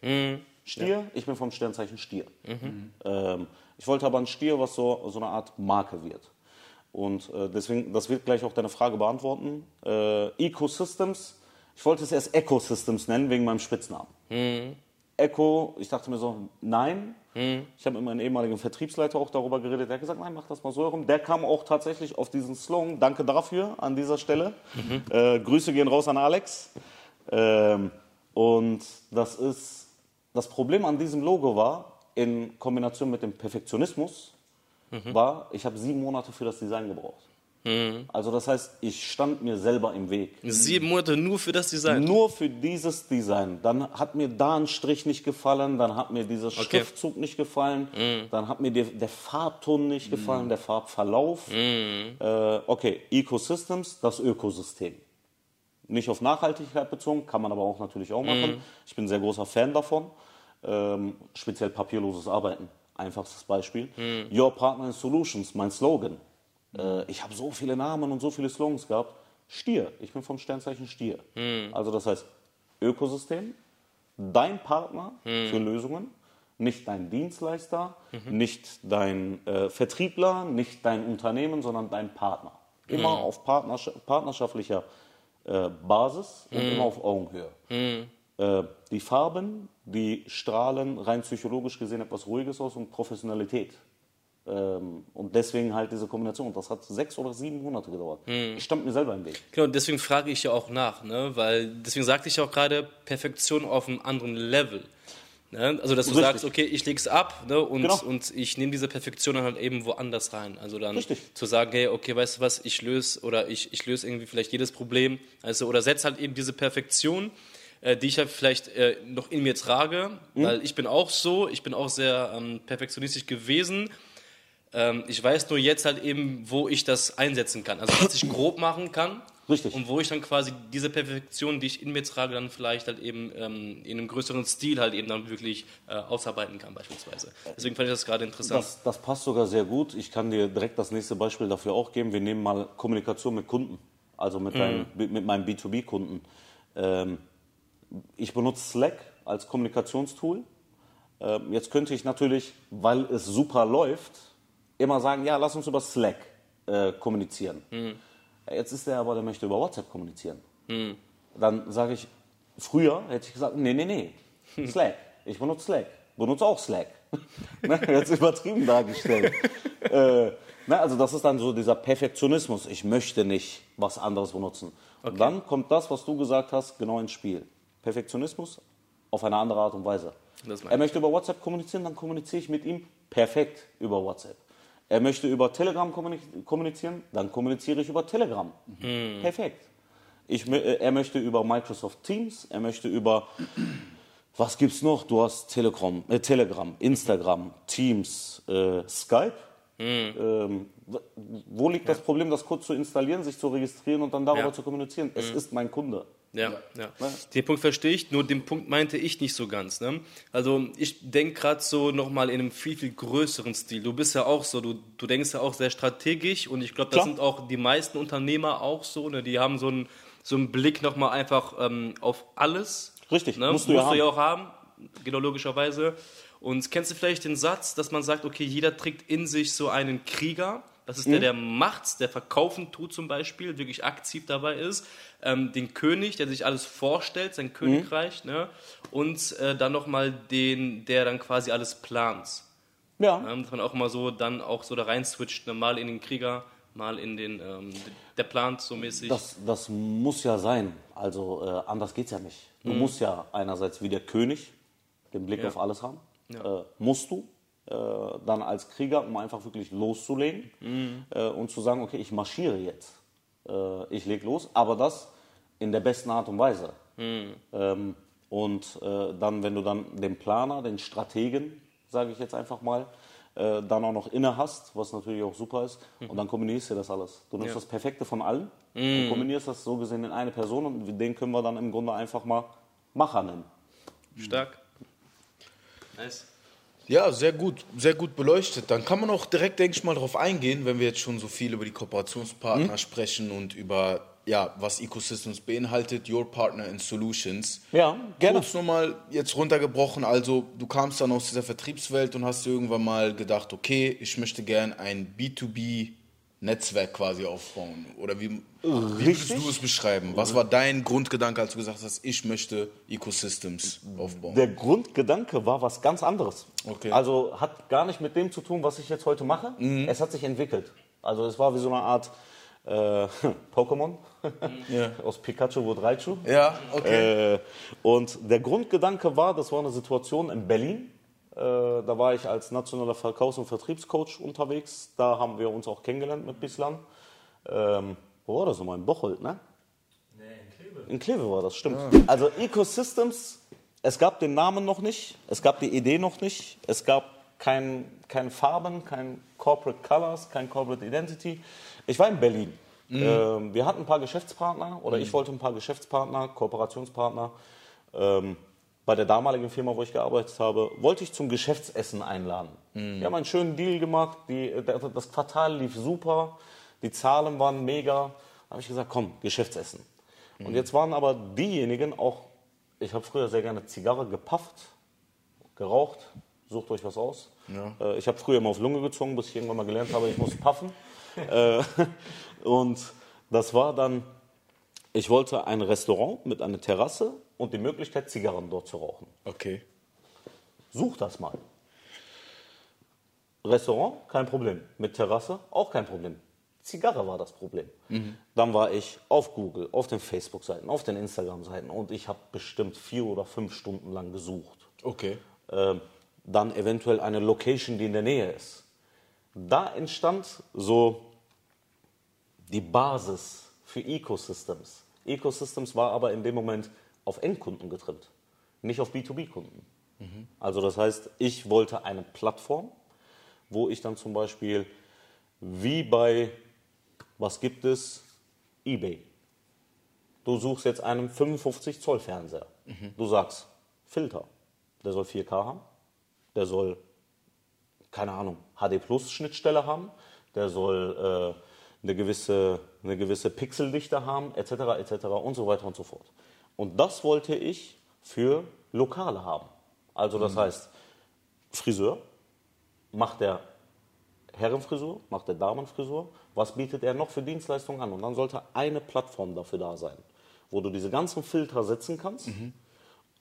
Stier, ich bin vom Sternzeichen Stier. Ähm, ich wollte aber ein Stier, was so, so eine Art Marke wird. Und äh, deswegen, das wird gleich auch deine Frage beantworten. Äh, Ecosystems, ich wollte es erst Ecosystems nennen, wegen meinem Spitznamen. Echo, ich dachte mir so, nein. Ich habe mit meinem ehemaligen Vertriebsleiter auch darüber geredet. Der hat gesagt, nein, mach das mal so herum. Der kam auch tatsächlich auf diesen Slogan. Danke dafür an dieser Stelle. Äh, Grüße gehen raus an Alex. Ähm, und das ist, das Problem an diesem Logo war, in Kombination mit dem Perfektionismus, war, ich habe sieben Monate für das Design gebraucht. Also das heißt, ich stand mir selber im Weg. Sieben Monate nur für das Design. Nur für dieses Design. Dann hat mir da ein Strich nicht gefallen, dann hat mir dieser Schriftzug nicht gefallen, dann hat mir der, der Farbton nicht gefallen, der Farbverlauf. Äh, okay, Ecosystems, das Ökosystem. Nicht auf Nachhaltigkeit bezogen, kann man aber auch natürlich auch machen. Ich bin ein sehr großer Fan davon. Ähm, speziell papierloses Arbeiten. Einfachstes Beispiel. Your Partner in Solutions, mein Slogan. Äh, ich habe so viele Namen und so viele Slogans gehabt. Stier, ich bin vom Sternzeichen Stier. Also das heißt Ökosystem, dein Partner für Lösungen, nicht dein Dienstleister, nicht dein äh, Vertriebler, nicht dein Unternehmen, sondern dein Partner. Immer auf partnersch partnerschaftlicher äh, Basis und immer auf Augenhöhe. Äh, die Farben, die strahlen rein psychologisch gesehen etwas Ruhiges aus und Professionalität. Ähm, und deswegen halt diese Kombination. Und das hat sechs oder sieben Monate gedauert. Ich stand mir selber im Weg. Genau, deswegen frage ich ja auch nach, ne? weil deswegen sagte ich ja auch gerade Perfektion auf einem anderen Level. Ne? Also, dass du Richtig. sagst, okay, ich leg's ab ne? und, Genau. und ich nehme diese Perfektion dann halt eben woanders rein. Also dann Richtig. zu sagen, hey, okay, weißt du was, ich löse oder ich, ich löse irgendwie vielleicht jedes Problem. Also, oder setz halt eben diese Perfektion, äh, die ich halt vielleicht äh, noch in mir trage, Mhm. weil ich bin auch so, ich bin auch sehr ähm, perfektionistisch gewesen. Ähm, ich weiß nur jetzt halt eben, wo ich das einsetzen kann. Also, was ich grob machen kann. Richtig. Und wo ich dann quasi diese Perfektion, die ich in mir trage, dann vielleicht halt eben ähm, in einem größeren Stil halt eben dann wirklich äh, ausarbeiten kann, beispielsweise. Deswegen fand ich das gerade interessant. Das, das passt sogar sehr gut. Ich kann dir direkt das nächste Beispiel dafür auch geben. Wir nehmen mal Kommunikation mit Kunden, also mit, deinem, mit meinem B2B-Kunden. Ähm, ich benutze Slack als Kommunikationstool. Ähm, jetzt könnte ich natürlich, weil es super läuft, immer sagen, ja, lass uns über Slack äh, kommunizieren. Jetzt ist der aber, der möchte über WhatsApp kommunizieren. Dann sage ich, früher hätte ich gesagt, nee, nee, nee, Slack. Ich benutze Slack. Benutze auch Slack. ne, jetzt übertrieben dargestellt. äh, ne, also das ist dann so dieser Perfektionismus. Ich möchte nicht was anderes benutzen. Und dann kommt das, was du gesagt hast, genau ins Spiel. Perfektionismus auf eine andere Art und Weise. Er möchte über WhatsApp kommunizieren, dann kommuniziere ich mit ihm perfekt über WhatsApp. Er möchte über Telegram kommunizieren, dann kommuniziere ich über Telegram. Perfekt. Ich, äh, er möchte über Microsoft Teams, er möchte über, was gibt's noch? Du hast Telegram, äh, Telegram Instagram, Teams, äh, Skype. Ähm, w- wo liegt das Problem, das kurz zu installieren, sich zu registrieren und dann darüber Ja. zu kommunizieren? Es ist mein Kunde. Ja, ja. Den Punkt verstehe ich, nur den Punkt meinte ich nicht so ganz. Ne? Also ich denke gerade so nochmal in einem viel, viel größeren Stil. Du bist ja auch so, du, du denkst ja auch sehr strategisch und ich glaube, das Klar. sind auch die meisten Unternehmer auch so. Ne? Die haben so einen, so einen Blick nochmal einfach ähm, auf alles. Richtig, ne? musst du ja auch haben, genau logischerweise. Und kennst du vielleicht den Satz, dass man sagt, okay, jeder trägt in sich so einen Krieger, das ist Mhm. der, der macht, der verkaufen tut zum Beispiel, wirklich aktiv dabei ist. Ähm, den König, der sich alles vorstellt, sein Königreich, ne? Und äh, dann nochmal den, der dann quasi alles plant. Ja. Ähm, dass man auch mal so dann auch so da rein switcht, ne? mal in den Krieger, mal in den, ähm, der plant so mäßig. Das, das muss ja sein. Also äh, anders geht's ja nicht. Du musst ja einerseits wie der König den Blick Ja. auf alles haben. Äh, musst du. Äh, dann als Krieger, um einfach wirklich loszulegen äh, und zu sagen, okay, ich marschiere jetzt. Äh, ich lege los, aber das in der besten Art und Weise. Ähm, und äh, dann, wenn du dann den Planer, den Strategen, sage ich jetzt einfach mal, äh, dann auch noch inne hast, was natürlich auch super ist, und dann kombinierst du das alles. Du nimmst Ja. das Perfekte von allen und kombinierst das so gesehen in eine Person und den können wir dann im Grunde einfach mal Macher nennen. Stark. Nice. Ja, sehr gut, sehr gut beleuchtet. Dann kann man auch direkt, denke ich mal, darauf eingehen, wenn wir jetzt schon so viel über die Kooperationspartner Mhm. sprechen und über, ja, was Ecosystems beinhaltet, Your Partner in Solutions. Ja, gerne. Kurz nochmal jetzt runtergebrochen, also du kamst dann aus dieser Vertriebswelt und hast dir irgendwann mal gedacht, okay, ich möchte gern ein B2B-Netzwerk quasi aufbauen. Oder wie, wie würdest du es beschreiben? Was war dein Grundgedanke, als du gesagt hast, ich möchte Ecosystems aufbauen? Der Grundgedanke war was ganz anderes. Okay. Also hat gar nicht mit dem zu tun, was ich jetzt heute mache. Mhm. Es hat sich entwickelt. Also es war wie so eine Art äh, Pokémon. Ja. Aus Pikachu wurde Raichu. Ja, okay. Äh, und der Grundgedanke war, das war eine Situation in Berlin. Äh, da war ich als nationaler Verkaufs- und Vertriebscoach unterwegs. Da haben wir uns auch kennengelernt mit bislang. Ähm, wo war das nochmal? In Bocholt, ne? Nee, in Kleve. In Kleve war das, stimmt. Also Ecosystems, es gab den Namen noch nicht, es gab die Idee noch nicht, es gab kein, keine Farben, kein Corporate Colors, kein Corporate Identity. Ich war in Berlin. Ähm, wir hatten ein paar Geschäftspartner oder ich wollte ein paar Geschäftspartner, Kooperationspartner. Ähm, bei der damaligen Firma, wo ich gearbeitet habe, wollte ich zum Geschäftsessen einladen. Wir haben einen schönen Deal gemacht, die, das Quartal lief super, die Zahlen waren mega. Da habe ich gesagt, komm, Geschäftsessen. Und jetzt waren aber diejenigen auch, ich habe früher sehr gerne Zigarre gepafft, geraucht, sucht euch was aus. Äh, ich habe früher immer auf Lunge gezogen, bis ich irgendwann mal gelernt habe, ich muss paffen. äh, und das war dann, ich wollte ein Restaurant mit einer Terrasse und die Möglichkeit, Zigarren dort zu rauchen. Okay. Such das mal. Restaurant, kein Problem. Mit Terrasse, auch kein Problem. Zigarre war das Problem. Dann war ich auf Google, auf den Facebook-Seiten, auf den Instagram-Seiten und ich habe bestimmt vier oder fünf Stunden lang gesucht. Okay. Ähm, dann eventuell eine Location, die in der Nähe ist. Da entstand so die Basis für Ecosystems. Ecosystems war aber in dem Moment auf Endkunden getrimmt, nicht auf B2B-Kunden. Also das heißt, ich wollte eine Plattform, wo ich dann zum Beispiel wie bei, was gibt es, eBay. Du suchst jetzt einen 55 Zoll Fernseher. Du sagst, Filter, der soll 4K haben, der soll, keine Ahnung, HD Plus Schnittstelle haben, der soll äh, eine, gewisse, eine gewisse Pixeldichte haben, etc., etc. und so weiter und so fort. Und das wollte ich für Lokale haben. Also das heißt, Friseur, macht der Herrenfrisur, macht der Damenfrisur, was bietet er noch für Dienstleistungen an? Und dann sollte eine Plattform dafür da sein, wo du diese ganzen Filter setzen kannst,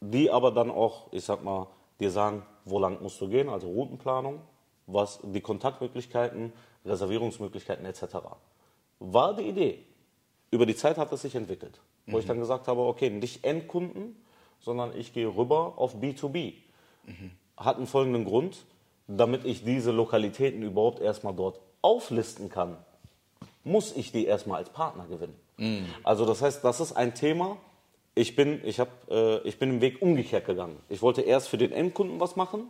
die aber dann auch, ich sag mal, dir sagen, wo lang musst du gehen, also Routenplanung, was die Kontaktmöglichkeiten, Reservierungsmöglichkeiten etc. War die Idee. Über die Zeit hat es sich entwickelt, wo ich dann gesagt habe, okay, nicht Endkunden, sondern ich gehe rüber auf B2B. Hat einen folgenden Grund, damit ich diese Lokalitäten überhaupt erstmal dort auflisten kann, muss ich die erstmal als Partner gewinnen. Also das heißt, das ist ein Thema. Ich bin, ich, hab, äh, ich bin den Weg umgekehrt gegangen. Ich wollte erst für den Endkunden was machen,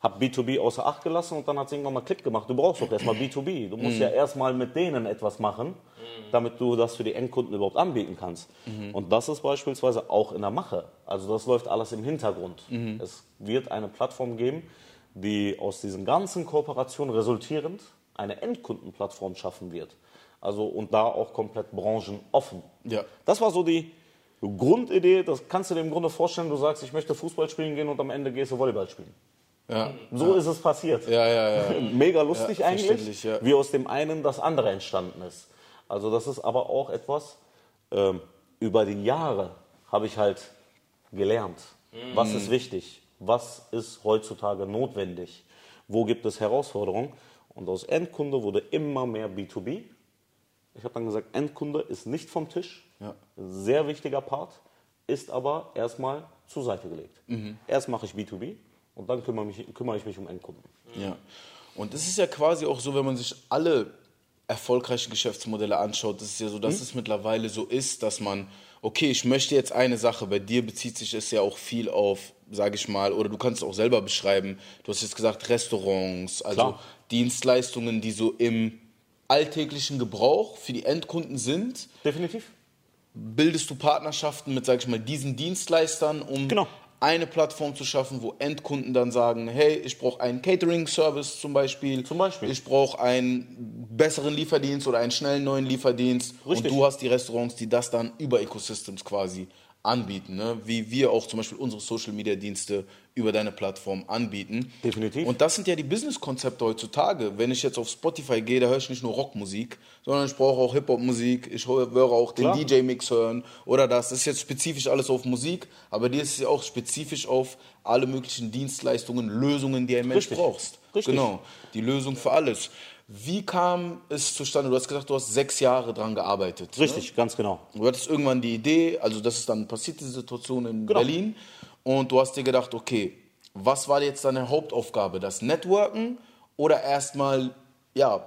habe B2B außer Acht gelassen und dann hat es irgendwann mal Klick gemacht. Du brauchst doch erstmal B2B. Du musst ja erstmal mit denen etwas machen, damit du das für die Endkunden überhaupt anbieten kannst. Und das ist beispielsweise auch in der Mache. Also das läuft alles im Hintergrund. Es wird eine Plattform geben, die aus diesen ganzen Kooperationen resultierend eine Endkundenplattform schaffen wird. Also und da auch komplett branchenoffen. Ja. Das war so die Grundidee, das kannst du dir im Grunde vorstellen, du sagst, ich möchte Fußball spielen gehen und am Ende gehst du Volleyball spielen. Ja. So ist es passiert. Ja, ja, ja. Mega lustig Ja, eigentlich, ja. wie aus dem einen das andere entstanden ist. Also das ist aber auch etwas, ähm, über die Jahre habe ich halt gelernt, was ist wichtig, was ist heutzutage notwendig, wo gibt es Herausforderungen. Und aus Endkunde wurde immer mehr B2B. Ich habe dann gesagt, Endkunde ist nicht vom Tisch, Ja. sehr wichtiger Part, ist aber erstmal zur Seite gelegt. Erst mache ich B2B Und dann kümmere, mich, kümmere ich mich um Endkunden. Ja. Und es ist ja quasi auch so, wenn man sich alle erfolgreichen Geschäftsmodelle anschaut, ist es ja so, dass es mittlerweile so ist, dass man, okay, ich möchte jetzt eine Sache, bei dir bezieht sich es ja auch viel auf, sage ich mal, oder du kannst es auch selber beschreiben, du hast jetzt gesagt Restaurants, also Klar. Dienstleistungen, die so im alltäglichen Gebrauch für die Endkunden sind, Definitiv. Bildest du Partnerschaften mit, sag ich mal, diesen Dienstleistern, um Genau. eine Plattform zu schaffen, wo Endkunden dann sagen, hey, ich brauche einen Catering-Service zum Beispiel. Zum Beispiel. Ich brauche einen besseren Lieferdienst oder einen schnellen neuen Lieferdienst. Richtig. Und du hast die Restaurants, die das dann über Ecosystems quasi anbieten. Ne? Wie wir auch zum Beispiel unsere Social-Media-Dienste über deine Plattform anbieten. Definitiv. Und das sind ja die Business-Konzepte heutzutage. Wenn ich jetzt auf Spotify gehe, da höre ich nicht nur Rockmusik, sondern ich brauche auch Hip-Hop-Musik, ich höre auch den. DJ-Mix hören oder das. Das ist jetzt spezifisch alles auf Musik, aber dir ist ja auch spezifisch auf alle möglichen Dienstleistungen, Lösungen, die ein Mensch Richtig. brauchst. Richtig. Genau, die Lösung für alles. Wie kam es zustande? Du hast gesagt, du hast sechs Jahre dran gearbeitet. Ne? Richtig, ganz genau. Du hattest irgendwann die Idee, also das ist dann passiert, diese Situation in Genau. Berlin. Und du hast dir gedacht, okay, was war jetzt deine Hauptaufgabe? Das Networken oder erstmal, ja,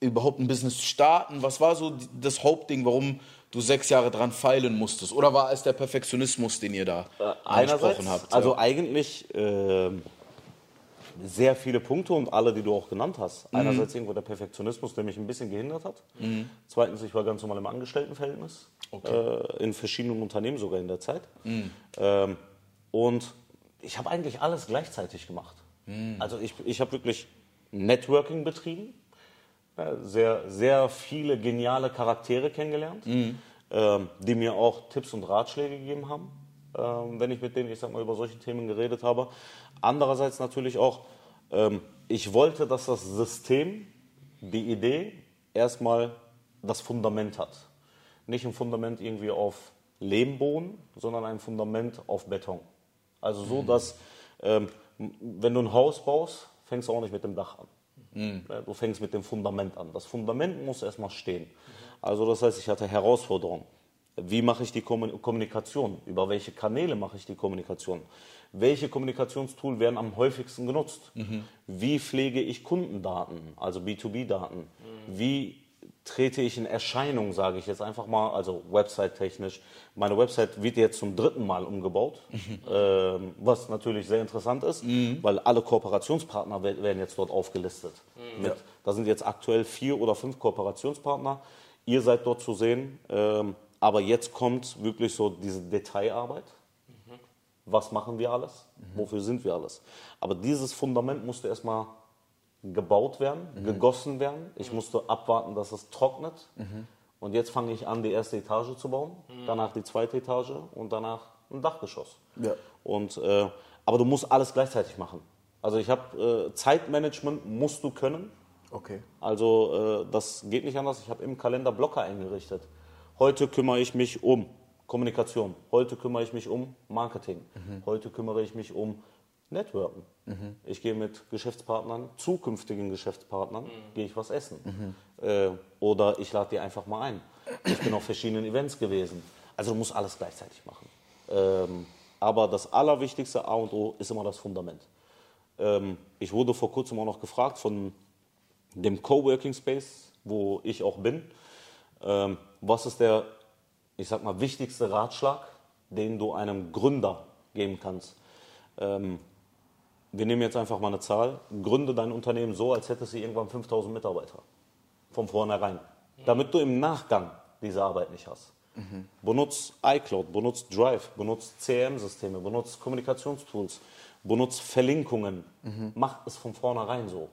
überhaupt ein Business starten? Was war so die- das Hauptding, warum du sechs Jahre dran feilen musstest? Oder war es der Perfektionismus, den ihr da Einerseits, angesprochen habt? also ja. eigentlich ähm, sehr viele Punkte und alle, die du auch genannt hast. Mhm. Einerseits irgendwo der Perfektionismus, der mich ein bisschen gehindert hat. Zweitens, ich war ganz normal im Angestelltenverhältnis, äh, in verschiedenen Unternehmen sogar in der Zeit. Mhm. Ähm, und ich habe eigentlich alles gleichzeitig gemacht. Mhm. Also ich, ich habe wirklich Networking betrieben, äh, sehr, sehr viele geniale Charaktere kennengelernt, Mhm. ähm, die mir auch Tipps und Ratschläge gegeben haben, ähm, wenn ich mit denen, ich sag mal, über solche Themen geredet habe. Andererseits natürlich auch, ähm, ich wollte, dass das System, die Idee, erstmal das Fundament hat. Nicht ein Fundament irgendwie auf Lehmboden, sondern ein Fundament auf Beton. Also so, dass, ähm, wenn du ein Haus baust, fängst du auch nicht mit dem Dach an. Ja, Du fängst mit dem Fundament an. Das Fundament muss erstmal stehen. Also das heißt, ich hatte Herausforderungen. Wie mache ich die Kommun- Kommunikation? Über welche Kanäle mache ich die Kommunikation? Welche Kommunikationstool werden am häufigsten genutzt? Wie pflege ich Kundendaten, also B2B-Daten? Wie trete ich in Erscheinung, sage ich jetzt einfach mal, also website-technisch. Meine Website wird jetzt zum dritten Mal umgebaut, ähm, was natürlich sehr interessant ist, weil alle Kooperationspartner wer- werden jetzt dort aufgelistet. Mit, da sind jetzt aktuell vier oder fünf Kooperationspartner. Ihr seid dort zu sehen, ähm, aber jetzt kommt wirklich so diese Detailarbeit. Was machen wir alles? Wofür sind wir alles? Aber dieses Fundament musste erstmal gebaut werden, gegossen werden. Ich musste abwarten, dass es trocknet. Und jetzt fange ich an, die erste Etage zu bauen, danach die zweite Etage und danach ein Dachgeschoss. Ja. Und, äh, aber du musst alles gleichzeitig machen. Also ich habe äh, Zeitmanagement musst du können. Okay. Also äh, das geht nicht anders. Ich habe im Kalender Blocker eingerichtet. Heute kümmere ich mich um Kommunikation. Heute kümmere ich mich um Marketing. Heute kümmere ich mich um Networken. Ich gehe mit Geschäftspartnern, zukünftigen Geschäftspartnern, gehe ich was essen. Äh, oder ich lade die einfach mal ein. Ich bin auf verschiedenen Events gewesen. Also du musst alles gleichzeitig machen. Ähm, aber das Allerwichtigste A und O ist immer das Fundament. Ähm, ich wurde vor kurzem auch noch gefragt von dem Coworking Space, wo ich auch bin. Ähm, was ist der, ich sag mal, wichtigste Ratschlag, den du einem Gründer geben kannst? Ähm, wir nehmen jetzt einfach mal eine Zahl. Gründe dein Unternehmen so, als hättest du irgendwann 5000 Mitarbeiter. Von vornherein. Damit du im Nachgang diese Arbeit nicht hast. Benutzt iCloud, benutzt Drive, benutzt CRM-Systeme, benutzt Kommunikationstools, benutzt Verlinkungen. Mach es von vornherein so.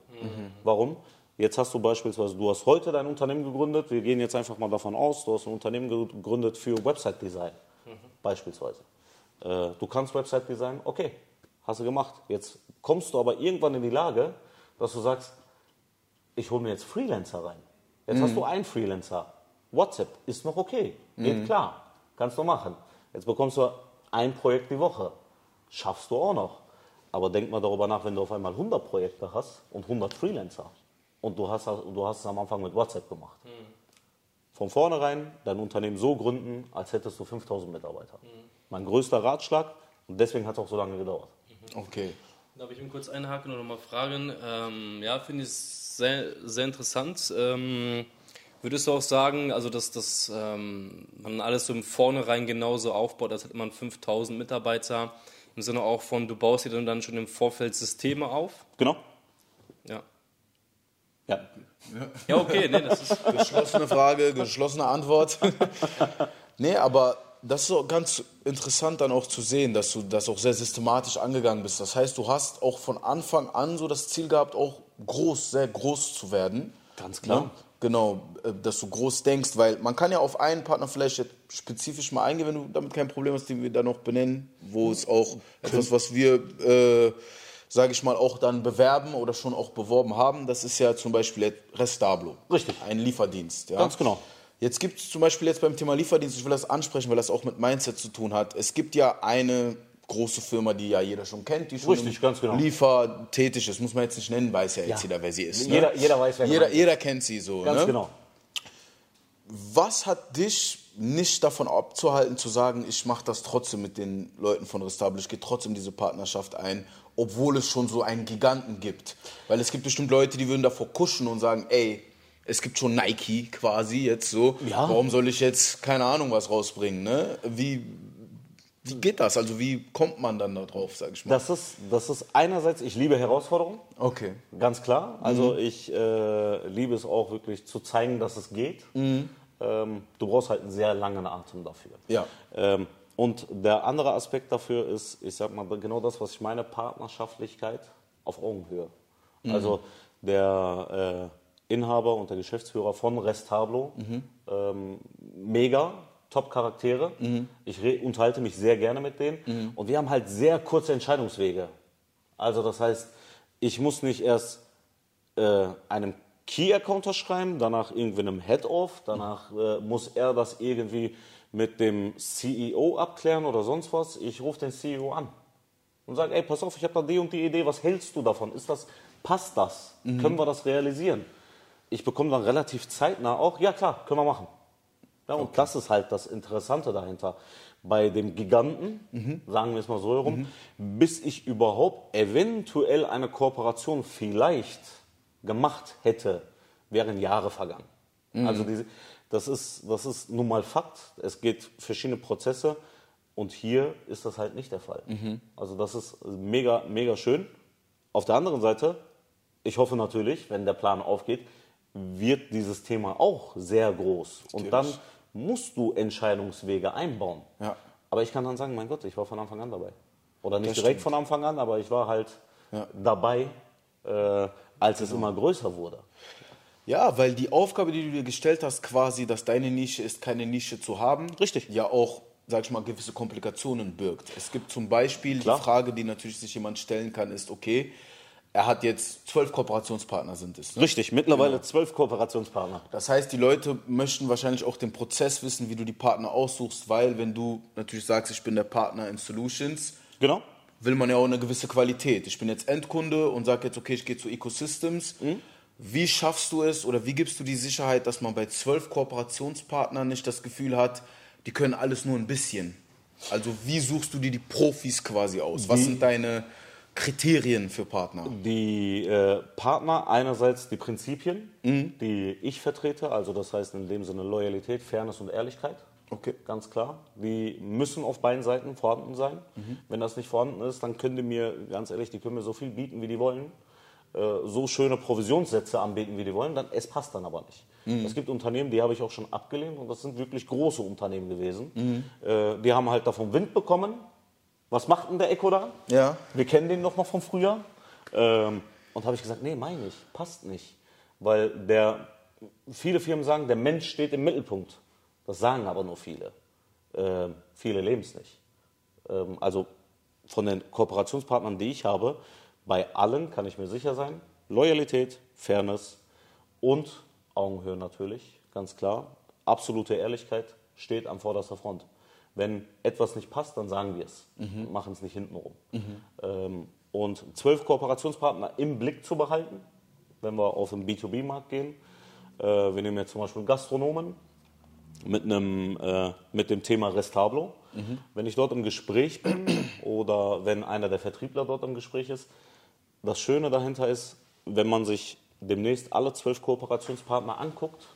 Warum? Jetzt hast du beispielsweise, du hast heute dein Unternehmen gegründet, wir gehen jetzt einfach mal davon aus, du hast ein Unternehmen gegründet für Website-Design, beispielsweise. Äh, du kannst Website-Design, okay, hast du gemacht. Jetzt kommst du aber irgendwann in die Lage, dass du sagst, ich hole mir jetzt Freelancer rein. Jetzt hast du einen Freelancer. WhatsApp ist noch okay, geht klar, kannst du machen. Jetzt bekommst du ein Projekt die Woche, schaffst du auch noch. Aber denk mal darüber nach, wenn du auf einmal 100 Projekte hast und 100 Freelancer und du hast, du hast es am Anfang mit WhatsApp gemacht. Von vornherein dein Unternehmen so gründen, als hättest du 5000 Mitarbeiter. Mein größter Ratschlag und deswegen hat es auch so lange gedauert. Okay. Darf ich ihm kurz einhaken und nochmal fragen? Ähm, ja, finde ich sehr, sehr interessant. Ähm, würdest du auch sagen, also dass, dass ähm, man alles so im Vornherein genauso aufbaut, als hätte man 5000 Mitarbeiter, im Sinne auch von, du baust dir dann, dann schon im Vorfeld Systeme auf? Genau. Ja. Ja. Ja, okay, nee, das ist. Geschlossene Frage, geschlossene Antwort. nee, aber das ist so ganz interessant dann auch zu sehen, dass du das auch sehr systematisch angegangen bist. Das heißt, du hast auch von Anfang an so das Ziel gehabt, auch groß, sehr groß zu werden. Ganz klar. Ne? Genau, äh, dass du groß denkst, weil man kann ja auf einen Partner vielleicht jetzt spezifisch mal eingehen, wenn du damit kein Problem hast, den wir dann noch benennen, wo es auch etwas, was wir, äh, sage ich mal, auch dann bewerben oder schon auch beworben haben, das ist ja zum Beispiel Restablo. Richtig. Ein Lieferdienst. Ja? Ganz genau. Jetzt gibt es zum Beispiel jetzt beim Thema Lieferdienst, ich will das ansprechen, weil das auch mit Mindset zu tun hat. Es gibt ja eine große Firma, die ja jeder schon kennt, die schon Richtig, ganz genau. Liefer tätig ist. Muss man jetzt nicht nennen, weiß ja jetzt Ja. jeder, wer sie ist. Ne? Jeder, jeder weiß, wer jeder, ist. jeder kennt sie so. Ganz ne? genau. Was hat dich nicht davon abzuhalten, zu sagen, ich mache das trotzdem mit den Leuten von Restable, ich gehe trotzdem diese Partnerschaft ein, obwohl es schon so einen Giganten gibt? Weil es gibt bestimmt Leute, die würden davor kuschen und sagen, ey, es gibt schon Nike quasi jetzt so, Ja. warum soll ich jetzt keine Ahnung was rausbringen? Ne? Wie, wie geht das? Also wie kommt man dann da drauf, sag ich mal? Das ist, das ist einerseits, ich liebe Herausforderungen, okay. ganz klar. Also ich äh, liebe es auch wirklich zu zeigen, dass es geht. Ähm, du brauchst halt einen sehr langen Atem dafür. Ja. Ähm, und der andere Aspekt dafür ist, ich sag mal, genau das, was ich meine, Partnerschaftlichkeit auf Augenhöhe. Also der äh, Inhaber und der Geschäftsführer von Restablo, ähm, mega, Top-Charaktere. Ich re- unterhalte mich sehr gerne mit denen. Und wir haben halt sehr kurze Entscheidungswege. Also das heißt, ich muss nicht erst äh, einem Key-Account schreiben, danach irgendwie einem Head-Off, danach äh, muss er das irgendwie mit dem CEO abklären oder sonst was. Ich rufe den CEO an und sage, ey, pass auf, ich habe da die und die Idee, was hältst du davon? Ist das, passt das? Können wir das realisieren? Ich bekomme dann relativ zeitnah auch, ja klar, können wir machen. Ja, und das ist halt das Interessante dahinter. Bei dem Giganten, sagen wir es mal so herum, bis ich überhaupt eventuell eine Kooperation vielleicht gemacht hätte, wären Jahre vergangen. Also diese, das, ist, das ist nun mal Fakt. Es geht verschiedene Prozesse und hier ist das halt nicht der Fall. Also das ist mega, mega schön. Auf der anderen Seite, ich hoffe natürlich, wenn der Plan aufgeht, wird dieses Thema auch sehr groß. Und dann musst du Entscheidungswege einbauen. Ja. Aber ich kann dann sagen, mein Gott, ich war von Anfang an dabei. Oder nicht Das direkt stimmt. von Anfang an, aber ich war halt Ja. dabei, äh, als es immer größer wurde. Ja, weil die Aufgabe, die du dir gestellt hast, quasi, dass deine Nische ist, keine Nische zu haben, Richtig. ja auch, sag ich mal, gewisse Komplikationen birgt. Es gibt zum Beispiel Klar. die Frage, die natürlich sich jemand stellen kann, ist, okay, er hat jetzt zwölf Kooperationspartner sind es. Ne? Richtig, mittlerweile zwölf Kooperationspartner. Das heißt, die Leute möchten wahrscheinlich auch den Prozess wissen, wie du die Partner aussuchst, weil wenn du natürlich sagst, ich bin der Partner in Solutions, Genau. will man ja auch eine gewisse Qualität. Ich bin jetzt Endkunde und sage jetzt, okay, ich gehe zu Ecosystems. Wie schaffst du es oder wie gibst du die Sicherheit, dass man bei zwölf Kooperationspartnern nicht das Gefühl hat, die können alles nur ein bisschen? Also wie suchst du dir die Profis quasi aus? Was sind deine Kriterien für Partner? Die äh, Partner einerseits die Prinzipien, die ich vertrete, also das heißt in dem Sinne Loyalität, Fairness und Ehrlichkeit. Okay. Ganz klar. Die müssen auf beiden Seiten vorhanden sein. Wenn das nicht vorhanden ist, dann können die mir, ganz ehrlich, die können mir so viel bieten, wie die wollen. Äh, So schöne Provisionssätze anbieten, wie die wollen, dann, es passt dann aber nicht. Es gibt Unternehmen, die habe ich auch schon abgelehnt und das sind wirklich große Unternehmen gewesen. Äh, Die haben halt davon Wind bekommen. Was macht denn der Echo da? Ja. Wir kennen den noch mal vom Frühjahr. Ähm, und habe ich gesagt, nee, meine ich, passt nicht. Weil der, viele Firmen sagen, der Mensch steht im Mittelpunkt. Das sagen aber nur viele. Ähm, viele leben es nicht. Ähm, also von den Kooperationspartnern, die ich habe, bei allen kann ich mir sicher sein, Loyalität, Fairness und Augenhöhe natürlich, ganz klar. Absolute Ehrlichkeit steht am vorderster Front. Wenn etwas nicht passt, dann sagen wir es und machen es nicht hintenrum. Ähm, und zwölf Kooperationspartner im Blick zu behalten, wenn wir auf den B2B-Markt gehen. Äh, wir nehmen jetzt zum Beispiel Gastronomen mit, einem, äh, mit dem Thema Restablo. Wenn ich dort im Gespräch bin oder wenn einer der Vertriebler dort im Gespräch ist, das Schöne dahinter ist, wenn man sich demnächst alle zwölf Kooperationspartner anguckt,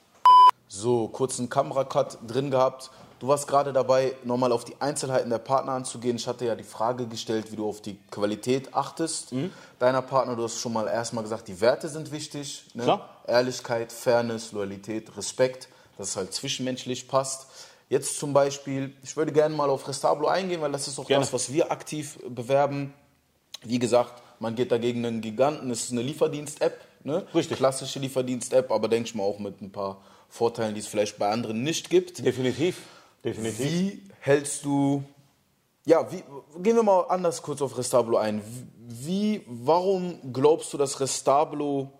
So, kurzen Kameracut drin gehabt. Du warst gerade dabei, nochmal auf die Einzelheiten der Partner anzugehen. Ich hatte ja die Frage gestellt, wie du auf die Qualität achtest. Mhm. Deiner Partner, du hast schon mal erstmal gesagt, die Werte sind wichtig. Ne? Klar. Ehrlichkeit, Fairness, Loyalität, Respekt, dass es halt zwischenmenschlich passt. Jetzt zum Beispiel, ich würde gerne mal auf Restablo eingehen, weil das ist auch Gerne. das, was wir aktiv bewerben. Wie gesagt, man geht dagegen einen Giganten. Es ist eine Lieferdienst-App, ne? Richtig. Klassische Lieferdienst-App, aber denke ich mal auch mit ein paar Vorteilen, die es vielleicht bei anderen nicht gibt. definitiv. Definitiv. Wie hältst du, ja, wie, gehen wir mal anders kurz auf Restablo ein. Wie, warum glaubst du, dass Restablo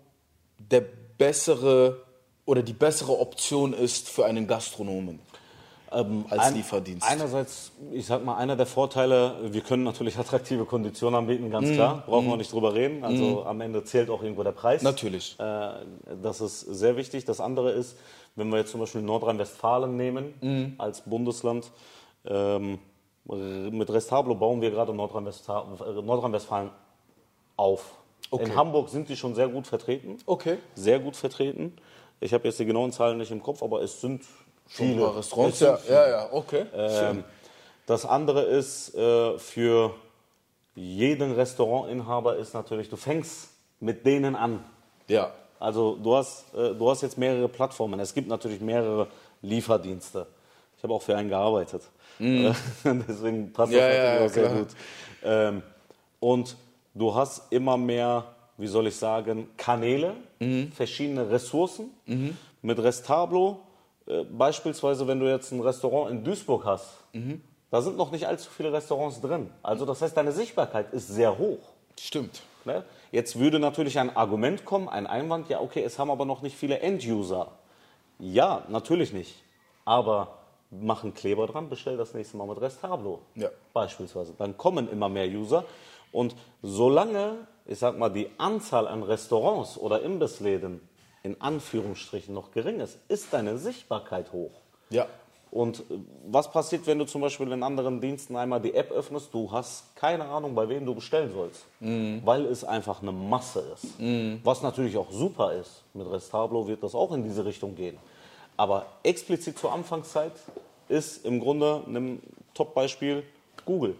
der bessere oder die bessere Option ist für einen Gastronomen als Ähm, Ein- Lieferdienst? Einerseits, ich sag mal, einer der Vorteile, wir können natürlich attraktive Konditionen anbieten, ganz klar. Brauchen wir nicht drüber reden. Also am Ende zählt auch irgendwo der Preis. Natürlich. Äh, das ist sehr wichtig. Das andere ist, wenn wir jetzt zum Beispiel Nordrhein-Westfalen nehmen als Bundesland, ähm, mit Restablo bauen wir gerade Nordrhein-Westfalen äh, Nordrhein-Westfalen auf. Okay. In Hamburg sind die schon sehr gut vertreten. Okay. Sehr gut vertreten. Ich habe jetzt die genauen Zahlen nicht im Kopf, aber es sind Ein viele. paar Restaurants, ja, ja, ja, okay. ähm, das andere ist äh, für jeden Restaurantinhaber ist natürlich, du fängst mit denen an. ja, Also du hast, äh, du hast jetzt mehrere Plattformen. Es gibt natürlich mehrere Lieferdienste. Ich habe auch für einen gearbeitet. Äh, Deswegen passt das ja, natürlich ja, auch sehr klar. gut. Ähm, und du hast immer mehr, wie soll ich sagen, Kanäle, Mhm. verschiedene Ressourcen. Mit Restablo, äh, beispielsweise, wenn du jetzt ein Restaurant in Duisburg hast, Mhm. da sind noch nicht allzu viele Restaurants drin. Also das heißt, deine Sichtbarkeit ist sehr hoch. stimmt. Ne? Jetzt würde natürlich ein Argument kommen, ein Einwand, ja okay, es haben aber noch nicht viele End-User. Ja, natürlich nicht. Aber mach einen Kleber dran, bestell das nächste Mal mit Restablo. Ja. Beispielsweise. Dann kommen immer mehr User. Und solange, ich sag mal, die Anzahl an Restaurants oder Imbissläden in Anführungsstrichen noch gering ist, ist deine Sichtbarkeit hoch. Ja, Und äh, was passiert, wenn du zum Beispiel in anderen Diensten einmal die App öffnest? Du hast keine Ahnung, bei wem du bestellen sollst, weil es einfach eine Masse ist. Was natürlich auch super ist. Mit Restablo wird das auch in diese Richtung gehen. Aber explizit zur Anfangszeit ist im Grunde ein Top-Beispiel Google.